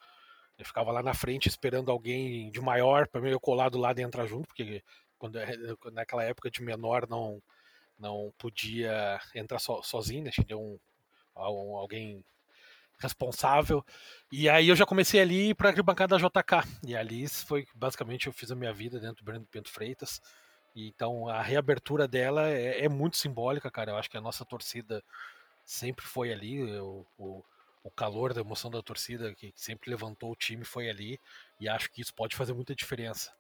Eu ficava lá na frente esperando alguém de maior para eu colar do lado e entrar junto, porque quando é, naquela época de menor não não podia entrar so, sozinho, né? tinha um, um, alguém responsável. E aí eu já comecei ali para a bancada da JK. E ali foi basicamente eu fiz a minha vida dentro do Brando Bento Freitas. E, então a reabertura dela é, é, muito simbólica, cara. Eu acho que a nossa torcida sempre foi ali. O, o, o calor da emoção da torcida que sempre levantou o time foi ali. E acho que isso pode fazer muita diferença.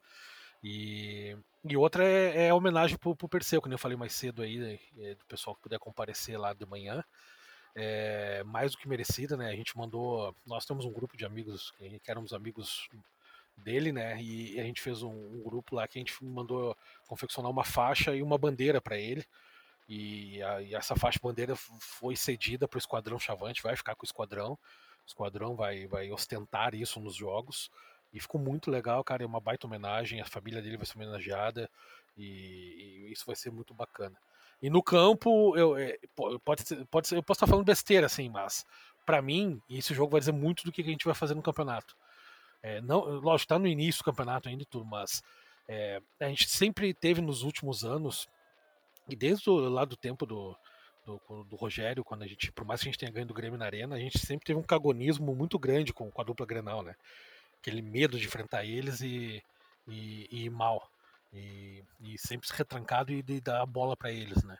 E, e outra é, é a homenagem pro, pro Perseu, que eu falei mais cedo aí, né, é, do pessoal que puder comparecer lá de manhã. É, mais do que merecida, né? A gente mandou. Nós temos um grupo de amigos, que éramos amigos dele, né? E a gente fez um, um grupo lá que a gente mandou confeccionar uma faixa e uma bandeira para ele. E, a, e, essa faixa bandeira foi cedida para o Esquadrão Chavante, vai ficar com o Esquadrão. O Esquadrão vai, vai ostentar isso nos jogos. E ficou muito legal, cara. É uma baita homenagem. A família dele vai ser homenageada. E, e isso vai ser muito bacana. E no campo, eu, é, pode, ser, pode ser, eu posso estar falando besteira, assim, mas para mim, esse jogo vai dizer muito do que a gente vai fazer no campeonato. É, não, lógico, está no início do campeonato ainda tudo, mas é, a gente sempre teve nos últimos anos, e desde o, lá do tempo do, do, do, Rogério, quando a gente, por mais que a gente tenha ganho do Grêmio na Arena, a gente sempre teve um cagonismo muito grande com, com a dupla Grenal, né? Aquele medo de enfrentar eles e, e, e ir mal. E, e, sempre retrancado e dar a bola para eles, né?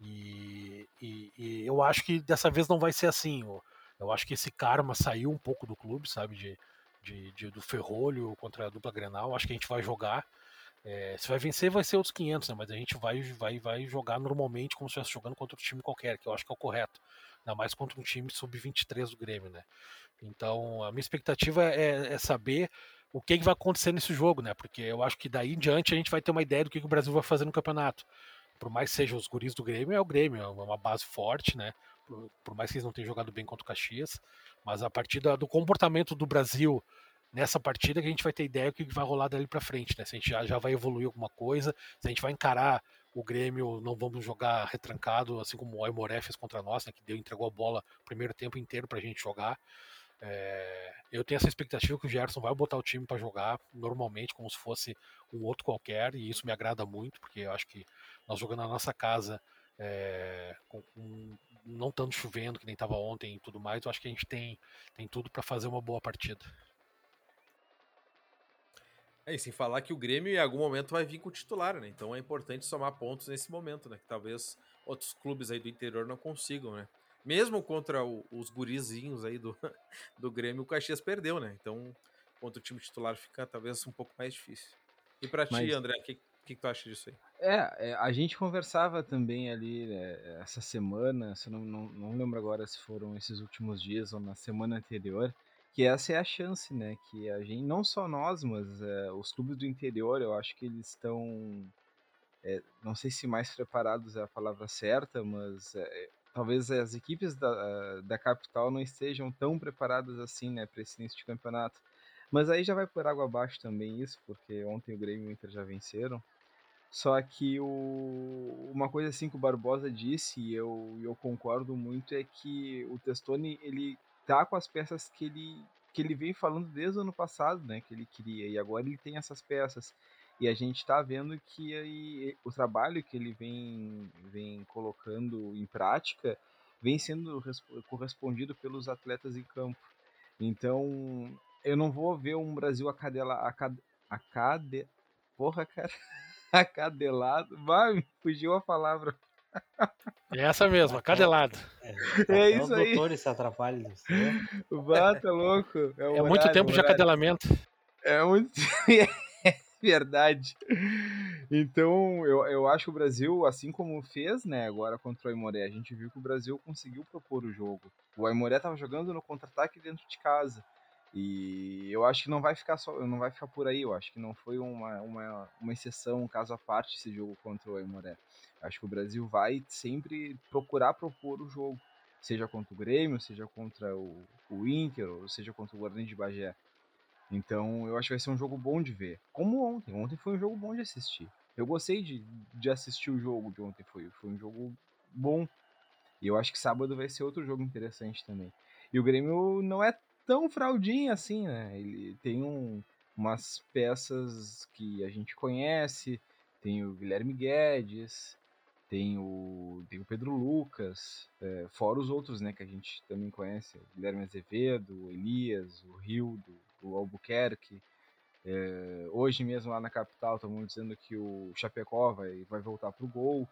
E, e, e, eu acho que dessa vez não vai ser assim. Eu, eu acho que esse karma saiu um pouco do clube, sabe? De, de, de do Ferrolho contra a dupla Grenal. Acho que a gente vai jogar. É, se vai vencer, vai ser outros 500, né? Mas a gente vai, vai, vai jogar normalmente como se estivesse jogando contra um time qualquer, que eu acho que é o correto. Ainda mais contra um time sub-23 do Grêmio, né? Então, a minha expectativa é, é saber o que, que, vai acontecer nesse jogo, né? Porque eu acho que daí em diante a gente vai ter uma ideia do que, que o Brasil vai fazer no campeonato. Por mais que sejam os guris do Grêmio, é o Grêmio, é uma base forte, né? Por, por mais que eles não tenham jogado bem contra o Caxias. Mas a partir da, do comportamento do Brasil nessa partida que a gente vai ter ideia do que, vai rolar dali para frente, né? Se a gente já, já vai evoluir alguma coisa, se a gente vai encarar o Grêmio, não vamos jogar retrancado, assim como o Aimoré fez contra nós, né? Que deu, entregou a bola o primeiro tempo inteiro pra gente jogar. É, eu tenho essa expectativa que o Gerson vai botar o time para jogar normalmente, como se fosse um outro qualquer, e isso me agrada muito, porque eu acho que nós jogando na nossa casa, é, com, não tanto chovendo que nem estava ontem e tudo mais, eu acho que a gente tem, tem tudo para fazer uma boa partida. É, e sem falar que o Grêmio em algum momento vai vir com o titular, né? Então é importante somar pontos nesse momento, né? Que talvez outros clubes aí do interior não consigam, né? Mesmo contra o, os gurizinhos aí do, do Grêmio, o Caxias perdeu, né? Então, contra o time titular fica talvez um pouco mais difícil. E para Mas... ti, André, o que, que, que tu acha disso aí? É, é, a gente conversava também ali né, essa semana, se não, não, não lembro agora se foram esses últimos dias ou na semana anterior, que essa é a chance, né? Que a gente, não só nós, mas é, os clubes do interior, eu acho que eles estão, é, não sei se mais preparados é a palavra certa, mas é, talvez as equipes da, da capital não estejam tão preparadas assim, né, para esse início de campeonato. Mas aí já vai por água abaixo também isso, porque ontem o Grêmio e o Inter já venceram. Só que o, uma coisa assim que o Barbosa disse, e eu, eu concordo muito, é que o Testoni ele tá com as peças que ele que ele vem falando desde o ano passado, né, que ele queria, e agora ele tem essas peças. E a gente está vendo que aí, o trabalho que ele vem, vem colocando em prática vem sendo correspondido pelos atletas em campo. Então, eu não vou ver um Brasil acadela, acad, acade, porra, cara, acadelado. Vai, fugiu a palavra. É essa mesmo, cadelado. É, é isso aí. Os doutores se atrapalham. Bata tá louco. É, é horário, muito tempo de acadelamento. É muito. Verdade. Então, eu, eu acho que o Brasil, assim como fez, né, agora contra o Aimoré, a gente viu que o Brasil conseguiu propor o jogo. O Aimoré estava jogando no contra-ataque dentro de casa. E eu acho que não vai ficar só, não vai ficar por aí. Eu acho que não foi uma, uma, uma exceção, um caso à parte esse jogo contra o Aimoré. Acho que o Brasil vai sempre procurar propor o jogo, seja contra o Grêmio, seja contra o, o Inter, ou seja contra o Guarani de Bagé. Então eu acho que vai ser um jogo bom de ver. Como ontem. Ontem foi um jogo bom de assistir. Eu gostei de, de assistir o jogo de ontem. Foi, foi um jogo bom. E eu acho que sábado vai ser outro jogo interessante também. E o Grêmio não é tão fraldinho assim, né? Ele tem um, umas peças que a gente conhece, tem o Guilherme Guedes, tem o, tem o Pedro Lucas, é, fora os outros, né, que a gente também conhece, Guilherme Azevedo, Elias, o Rildo, o Albuquerque. É, hoje mesmo lá na capital estamos dizendo que o Chapecó vai, vai voltar pro gol.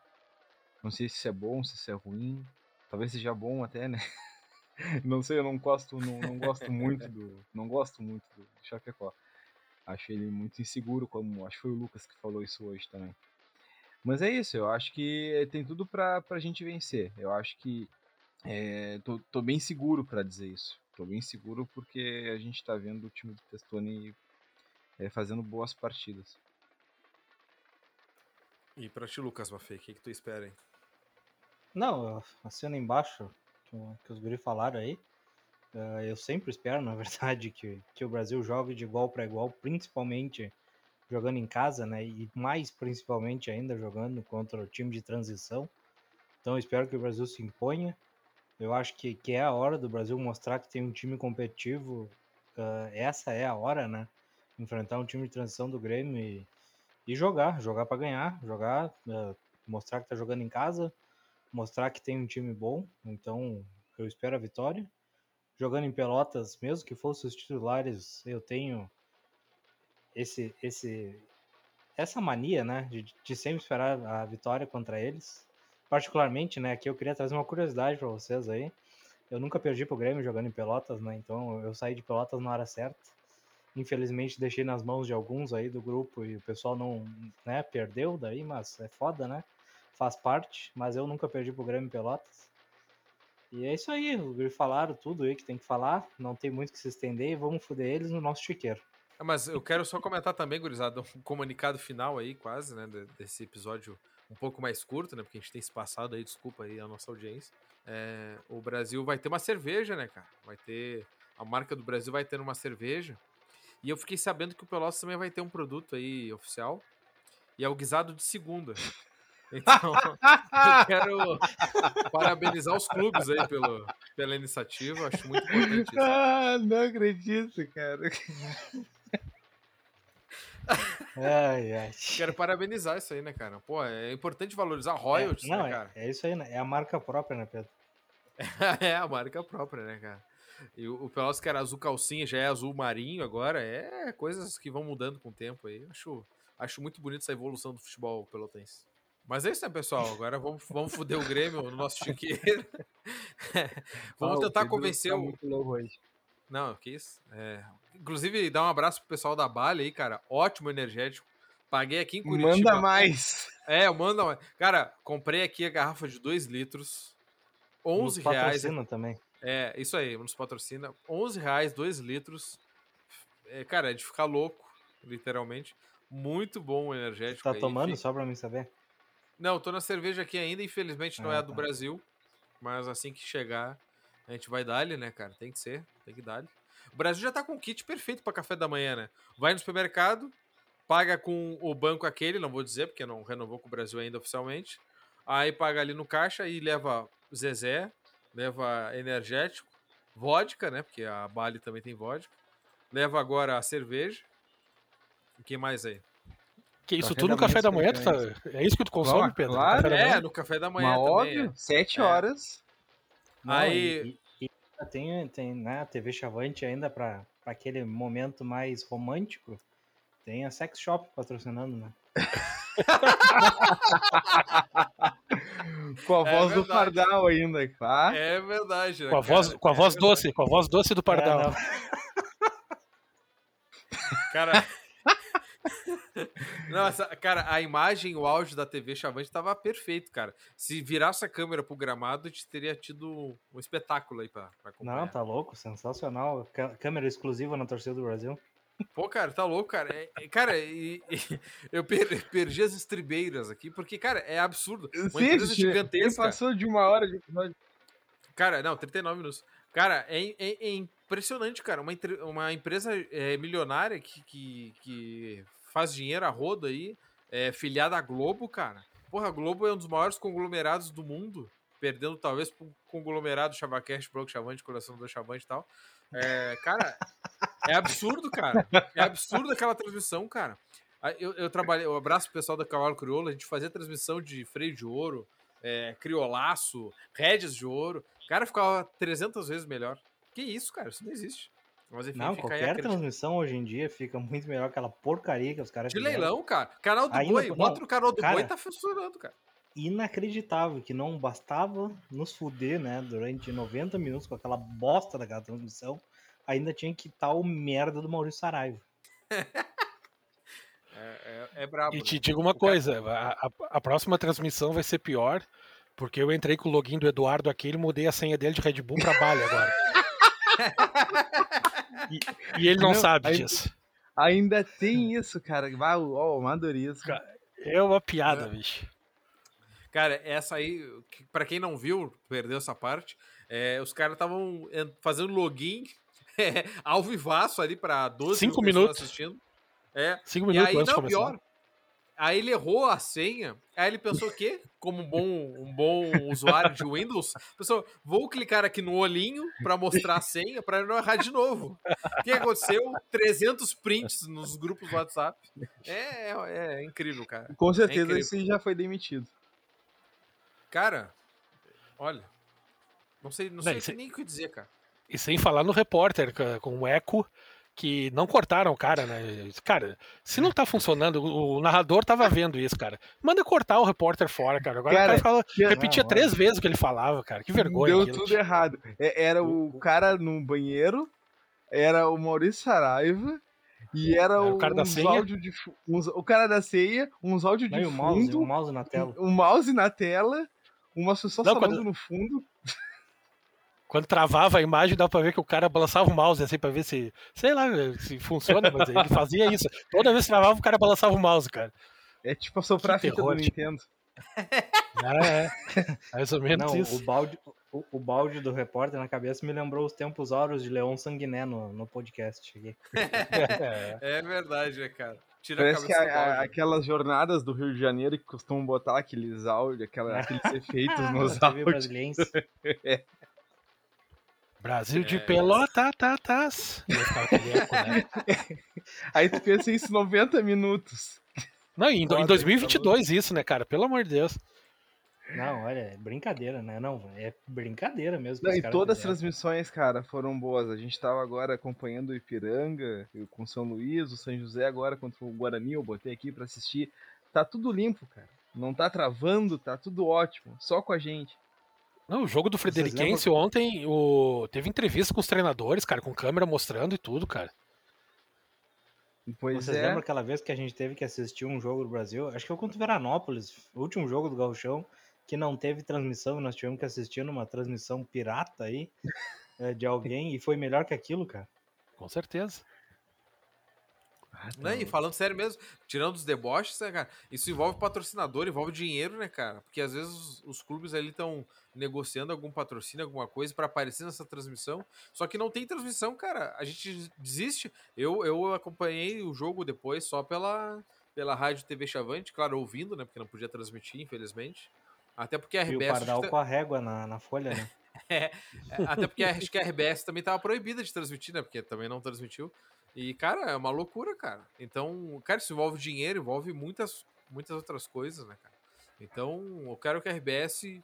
Não sei se isso é bom, se isso é ruim. Talvez seja bom até, né? não sei, eu não gosto, não, não gosto muito do, não gosto muito do Chapecó. Acho ele muito inseguro, como acho que foi o Lucas que falou isso hoje também. Mas é isso, eu acho que tem tudo pra, pra gente vencer. Eu acho que é, tô, tô bem seguro para dizer isso. Tô bem seguro porque a gente tá vendo o time do Testoni é, fazendo boas partidas. E pra ti, Lucas Maffei, o que, que tu espera, hein? Não, assino embaixo que os guri falaram aí. Uh, eu sempre espero, na verdade, que, que o Brasil jogue de igual para igual, principalmente jogando em casa, né? E mais principalmente ainda jogando contra o time de transição. Então espero que o Brasil se imponha. Eu acho que, que é a hora do Brasil mostrar que tem um time competitivo. Uh, essa é a hora, né? Enfrentar um time de transição do Grêmio e, e jogar, jogar para ganhar, jogar, uh, mostrar que tá jogando em casa, mostrar que tem um time bom, então eu espero a vitória. Jogando em Pelotas, mesmo que fossem os titulares, eu tenho esse, esse, essa mania, né, de, de sempre esperar a vitória contra eles. Particularmente, né, aqui eu queria trazer uma curiosidade para vocês aí. Eu nunca perdi pro Grêmio jogando em Pelotas, né, então eu saí de Pelotas na hora certa. Infelizmente deixei nas mãos de alguns aí do grupo e o pessoal não, né, perdeu daí, mas é foda, né? faz parte, mas eu nunca perdi pro Grêmio Pelotas. E é isso aí, falaram tudo aí que tem que falar, não tem muito que se estender e vamos foder eles no nosso chiqueiro. É, mas eu quero só comentar também, gurizada, um comunicado final aí, quase, né, desse episódio um pouco mais curto, né, porque a gente tem se passado aí, desculpa aí a nossa audiência. É, o Brasil vai ter uma cerveja, né, cara? Vai ter, a marca do Brasil vai ter uma cerveja. E eu fiquei sabendo que o Pelotas também vai ter um produto aí oficial. E é o guisado de segunda. Então, eu quero parabenizar os clubes aí pelo, pela iniciativa. Acho muito importante isso. Ah, não acredito, cara. Ai, ai. Quero parabenizar isso aí, né, cara? Pô, é importante valorizar royalties, é, não, né, é- cara? É, isso aí, né? É a marca própria, né, Pedro? É a marca própria, né, cara? E o, o Pelotas que era azul calcinha já é azul marinho agora. É coisas que vão mudando com o tempo aí. Acho, acho muito bonito essa evolução do futebol pelotense. Mas é isso, né, pessoal? Agora vamos, vamos foder o Grêmio no nosso chiqueiro. vamos Ah, tentar Pedro convencer tá o. Não, que isso. É, Inclusive, dar um abraço pro pessoal da Bali aí, cara. Ótimo energético. Paguei aqui em Curitiba. Manda mais. É, manda mais. Cara, comprei aqui a garrafa de 2 litros. 11 Nos reais. patrocina também. É, isso aí, nos patrocina. 11 reais, 2 litros. É, cara, é de ficar louco, literalmente. Muito bom o energético. Tá aí. tomando Fi- só pra mim saber? Não, tô na cerveja aqui ainda, infelizmente não é Ah, a do tá. Brasil. Mas assim que chegar, a gente vai dar-lhe, né, cara? Tem que ser, tem que dar-lhe. O Brasil já tá com o kit perfeito pra café da manhã, né? Vai no supermercado, paga com o banco aquele, não vou dizer, porque não renovou com o Brasil ainda oficialmente. Aí paga ali no caixa e leva Zezé, leva energético, vodka, né? Porque a Bali também tem vodka. Leva agora a cerveja. O que mais aí? Que isso Café tudo no da café manhã da manhã? super Tu tá... É isso que tu consome, Claro, Pedro? Claro, da manhã? É, no café da manhã Mas também. óbvio, é. sete É. horas. Não, Aí- E, e- tem, tem né, a TV Chavante ainda pra, pra aquele momento mais romântico. Tem a Sex Shop patrocinando, né? Com a É voz do. Pardal ainda, tá? É verdade, né? Com a voz, cara? com a É voz verdade. doce, com a voz doce do Pardal. É, não. Cara. Nossa, cara, a imagem, o áudio da TV Chavante tava perfeito, cara. Se virasse a câmera pro gramado, a gente teria tido um espetáculo aí pra, pra acompanhar. Não, tá louco, sensacional. Câmera exclusiva na torcida do Brasil. Pô, cara, tá louco, cara. É- é- cara, e- e eu per- perdi as estribeiras aqui, porque, cara, é absurdo. Uma Sim, empresa gigantesca. passou de uma hora de episódio. Cara, não, 39 minutos. Cara, é, é- é impressionante, cara. Uma, uma empresa é, milionária que, que, que faz dinheiro a roda aí, é filiada à Globo, cara. Porra, a Globo é um dos maiores conglomerados do mundo, perdendo talvez pro conglomerado Chavacast, Broco Chavante, Coração do Chavante e tal. É, cara, é absurdo, cara. É absurdo aquela transmissão, cara. Eu, eu trabalhei, eu abraço o pessoal da Cavalo Crioulo, a gente fazia transmissão de freio de ouro, é, criolaço, rédeas de ouro. Cara, ficava 300 vezes melhor. Que isso, cara? Isso não existe. Mas enfim, Não, fica aí a qualquer transmissão hoje em dia fica muito melhor que aquela porcaria que os caras De fizeram. leilão, cara. Canal do Ainda- Boi. não, Bota canal do cara, Boi tá funcionando, cara. Inacreditável que não bastava nos fuder, né, durante 90 minutos com aquela bosta daquela transmissão, ainda tinha que estar o merda do Maurício Saraiva. É, é, é brabo. E né? te digo uma coisa, a, a- a próxima transmissão vai ser pior, porque eu entrei com o login do Eduardo aqui, ele mudei a senha dele de Red Bull pra Bali agora. E, e ele não, Não, sabe aí- disso. Ainda tem isso, cara. Vai, ó, o amadorismo. Cara, É uma piada, bicho. Cara, essa aí, pra quem não viu, perdeu essa parte, é, os caras estavam en- fazendo login é, ao vivaço ali pra 12 Cinco minutos. assistindo. É, Cinco e minutos aí, antes de não, começar. pior. Aí ele errou a senha. Aí ele pensou o quê? Como um bom, um bom usuário de Windows, pensou, vou clicar aqui no olhinho pra mostrar a senha pra ele não errar de novo. O que aconteceu? 300 prints nos grupos do WhatsApp. É, é, é incrível, cara. Com certeza incrível. esse já foi demitido. Cara, olha, não sei, não Não, sei nem o que dizer, cara. E sem falar no repórter com o eco, que não cortaram o cara, né? Cara, se não tá funcionando, o o narrador tava vendo isso, cara. Manda cortar o repórter fora, cara. Agora Cara, o cara fala, que- repetia não, três vezes o que ele falava, cara. Que vergonha. Deu aquilo. tudo errado. É- Era o cara no banheiro, era o Maurício Saraiva e era Era o o, cara da uns ceia. áudio de uns- o cara da ceia, uns áudios de e o mouse, fundo, o mouse na tela. um mouse na tela, umas pessoas Não, falando quando- no fundo. Quando travava a imagem, dava pra ver que o cara balançava o mouse, assim, pra ver se, sei lá, se funciona, mas ele fazia isso. Toda vez que travava, o cara balançava o mouse, cara. É tipo soprar a Que fita do terror, tipo. Nintendo. É, é. Mais ou menos Não, isso. o balde, o, o balde do repórter na cabeça me lembrou os tempos áureos de Leon Sanguiné no, no podcast. É. É verdade, né, cara? Tira a Parece que cabeça do a- a- balde. aquelas jornadas do Rio de Janeiro que costumam botar aqueles áudios, aquela- aqueles efeitos nos TV áudios. brasiliense. Brasil de É. Pelotas. E eu ficava aquele eco, né? Aí tu pensa isso 90 minutos. Não, em, em Foda, 2022 isso, né, cara? Pelo amor de Deus. Não, olha, é brincadeira, né? Não, é brincadeira mesmo. Não, e todas as fizeram. transmissões, cara, foram boas. A gente tava agora acompanhando o Ipiranga com São Luís, o São José agora contra o Guarani, eu botei aqui pra assistir. Tá tudo limpo, cara. Não tá travando, tá tudo ótimo. Só com a gente. Não, o jogo do Frederiquense ontem, o... teve entrevista com os treinadores, cara, com câmera mostrando e tudo, cara. Pois Vocês é. lembram aquela vez que a gente teve que assistir um jogo do Brasil? Acho que foi contra o Veranópolis, o último jogo do Gauchão, que não teve transmissão, nós tivemos que assistir numa transmissão pirata aí eh, de alguém e foi melhor que aquilo, cara. Com certeza. Ah, Né? E falando sério mesmo, tirando os deboches, né, cara? Isso envolve patrocinador, envolve dinheiro, né, cara? Porque às vezes os, os clubes ali estão negociando algum patrocínio, alguma coisa pra aparecer nessa transmissão. Só que não tem transmissão, cara. A gente desiste. Eu, eu acompanhei o jogo depois só pela, pela rádio TV Chavante, claro, ouvindo, né? Porque não podia transmitir, infelizmente. Até porque a E o RBS. Pardal tá- com a régua na, na folha, né? é, até porque acho que a RBS também tava proibida de transmitir, né? Porque também não transmitiu. E, cara, é uma loucura, cara. Então, cara, isso envolve dinheiro, envolve muitas, muitas outras coisas, né, cara? Então, eu quero que a RBS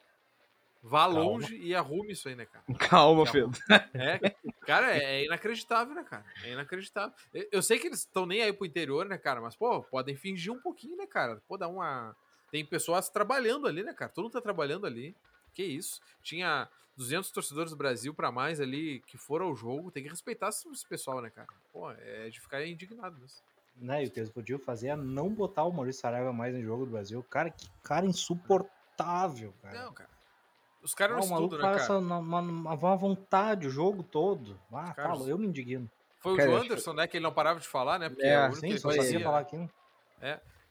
vá Calma. longe e arrume isso aí, né, cara? Calma, Calma. Pedro. É, cara, é, é inacreditável, né, cara? É inacreditável. Eu, eu sei que eles estão nem aí pro interior, né, cara? Mas, pô, podem fingir um pouquinho, né, cara? Pô, dar uma. Tem pessoas trabalhando ali, né, cara? Todo mundo tá trabalhando ali. Que isso? Tinha 200 torcedores do Brasil pra mais ali que foram ao jogo. Tem que respeitar esse pessoal, né, cara? Pô, é de ficar indignado mesmo. né? E o que eles podiam fazer é não botar o Maurício Saraiva mais em jogo do Brasil. Cara, que cara insuportável, cara. Não, cara. Os caras não o maluco estudam, né, faz cara? essa, uma, uma, uma vontade o jogo todo. Ah, Cara, fala, eu me indigno. Foi o Cara, João acho que- Anderson, né? Que ele não parava de falar, né? Porque É, é, o único Sim, que só sabia falar né? aquilo.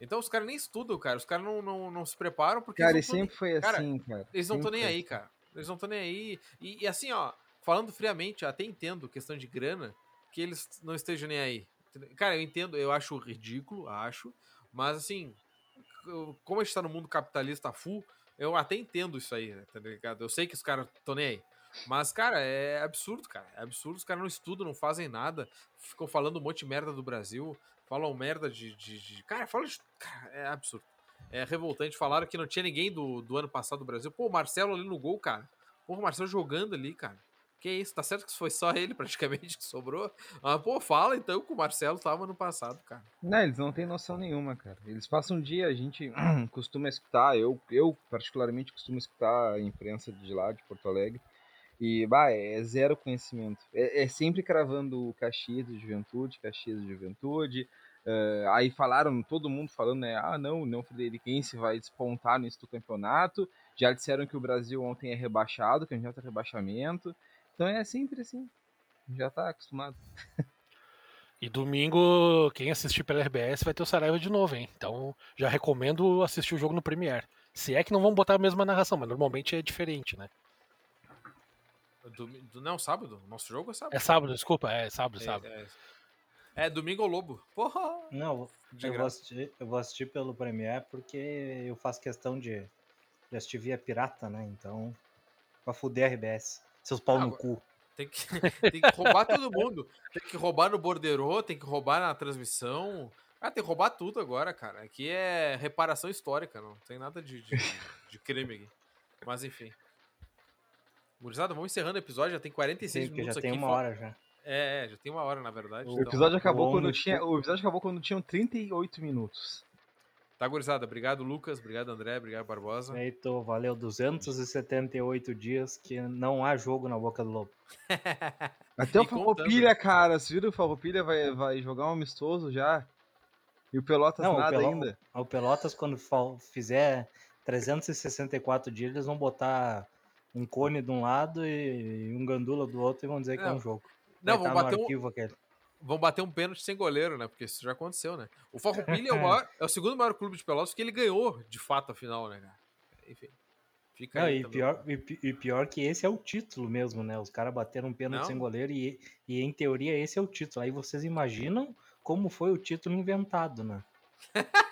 Então os caras nem estudam, cara. Os caras não, não, não se preparam porque Cara, e eles não tão nem- sempre foi Cara, assim, cara. Eles não estão Sempre nem aí, cara. Eles não estão nem aí. E, e assim, ó, falando friamente, até entendo questão de grana, que eles não estejam nem aí. Cara, eu entendo, eu acho ridículo, acho. Mas assim, como a gente tá no mundo capitalista full, eu até entendo isso aí, né, tá ligado? Eu sei que os caras estão nem aí. Mas, cara, é absurdo, cara. É absurdo. Os caras não estudam, não fazem nada. Ficam falando um monte de merda do Brasil. Falam merda de. de, de- Cara, fala de. Cara, é absurdo. É revoltante. Falaram que não tinha ninguém do, do ano passado do Brasil. Pô, o Marcelo ali no gol, cara. Pô, o Marcelo jogando ali, cara. Que isso, tá certo que foi só ele praticamente que sobrou. Mas, pô, fala então que o Marcelo tava no passado, cara. Não, eles não têm noção nenhuma, cara. Eles passam um dia, a gente costuma escutar, eu, eu particularmente costumo escutar a imprensa de lá, de Porto Alegre, e, bah, é zero conhecimento. É, é sempre cravando Caxias de Juventude, Caxias de Juventude, eh, aí falaram, todo mundo falando, né, ah, não, o União Frederiquense vai despontar no início do campeonato, já disseram que o Brasil ontem é rebaixado, que a gente já tá rebaixamento, então é sempre assim, já tá acostumado. E domingo, quem assistir pela RBS vai ter o Saraiva de novo, hein? Então já recomendo assistir o jogo no Premiere. Se é que não vão botar a mesma narração, mas normalmente é diferente, né? Do, do- não, sábado? Nosso jogo é sábado. É sábado, desculpa, é sábado, É, sábado. é, é domingo ao Lobo. Porra! Não, eu vou, graça. assistir, eu vou assistir pelo Premiere porque eu faço questão de, de assistir via pirata, né? Então, pra fuder a RBS. Seus pau Ah, no cu. Tem que, tem que roubar todo mundo. Tem que roubar no borderô, tem que roubar na transmissão. Ah, tem que roubar tudo agora, cara. Aqui é reparação histórica, não tem nada de, de, de crime aqui. Mas enfim. Gurizada, vamos encerrando o episódio, já tem 46 Sim, minutos já aqui. tem uma hora já. É, é, já tem uma hora, na verdade. O O então- episódio acabou quando de- tinha, o episódio acabou quando tinham 38 minutos. Tá, gurizada. Obrigado, Lucas. Obrigado, André. Obrigado, Barbosa. Feito, valeu 278 dias que não há jogo na boca do lobo. Até o E contando. Farroupilha, cara, você viu? O Farroupilha vai, vai jogar um amistoso já. E o Pelotas Não, o, nada Pelo- ainda. o Pelotas, quando fizer 364 dias, eles vão botar um cone de um lado e um gandula do outro e vão dizer que é um jogo. Não, vamos tá bater, um, arquivo aquele. vão bater um pênalti sem goleiro, né? Porque isso já aconteceu, né? O Farroupilha é, o maior- é o segundo maior clube de Pelotas porque ele ganhou, de fato, a final, né, cara? Enfim. Fica Não, e, também. pior, e, e pior que esse é o título mesmo, né? Os caras bateram um pênalti Não. sem goleiro e, e, em teoria, esse é o título. Aí vocês imaginam como foi o título inventado, né?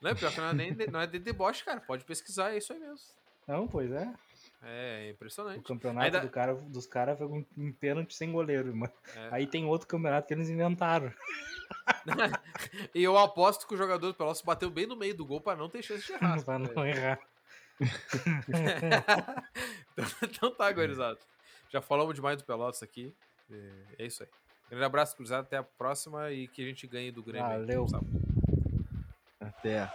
Não, pior que não é, nem não é de deboche, cara. Pode pesquisar, é isso aí mesmo. Não, pois é. É O impressionante. campeonato Ainda- do cara, dos caras foi um, um pênalti sem goleiro. Mas... É. Aí tem outro campeonato que eles inventaram. E eu aposto que o jogador do Pelotas bateu bem no meio do gol pra não ter chance de errar. pra não errar. então tá, gurizada. Já falamos demais do Pelotas aqui. É, É isso aí. Grande abraço, cruzado. Até a próxima e que a gente ganhe do Grêmio. aí, Valeu. sábado. Até.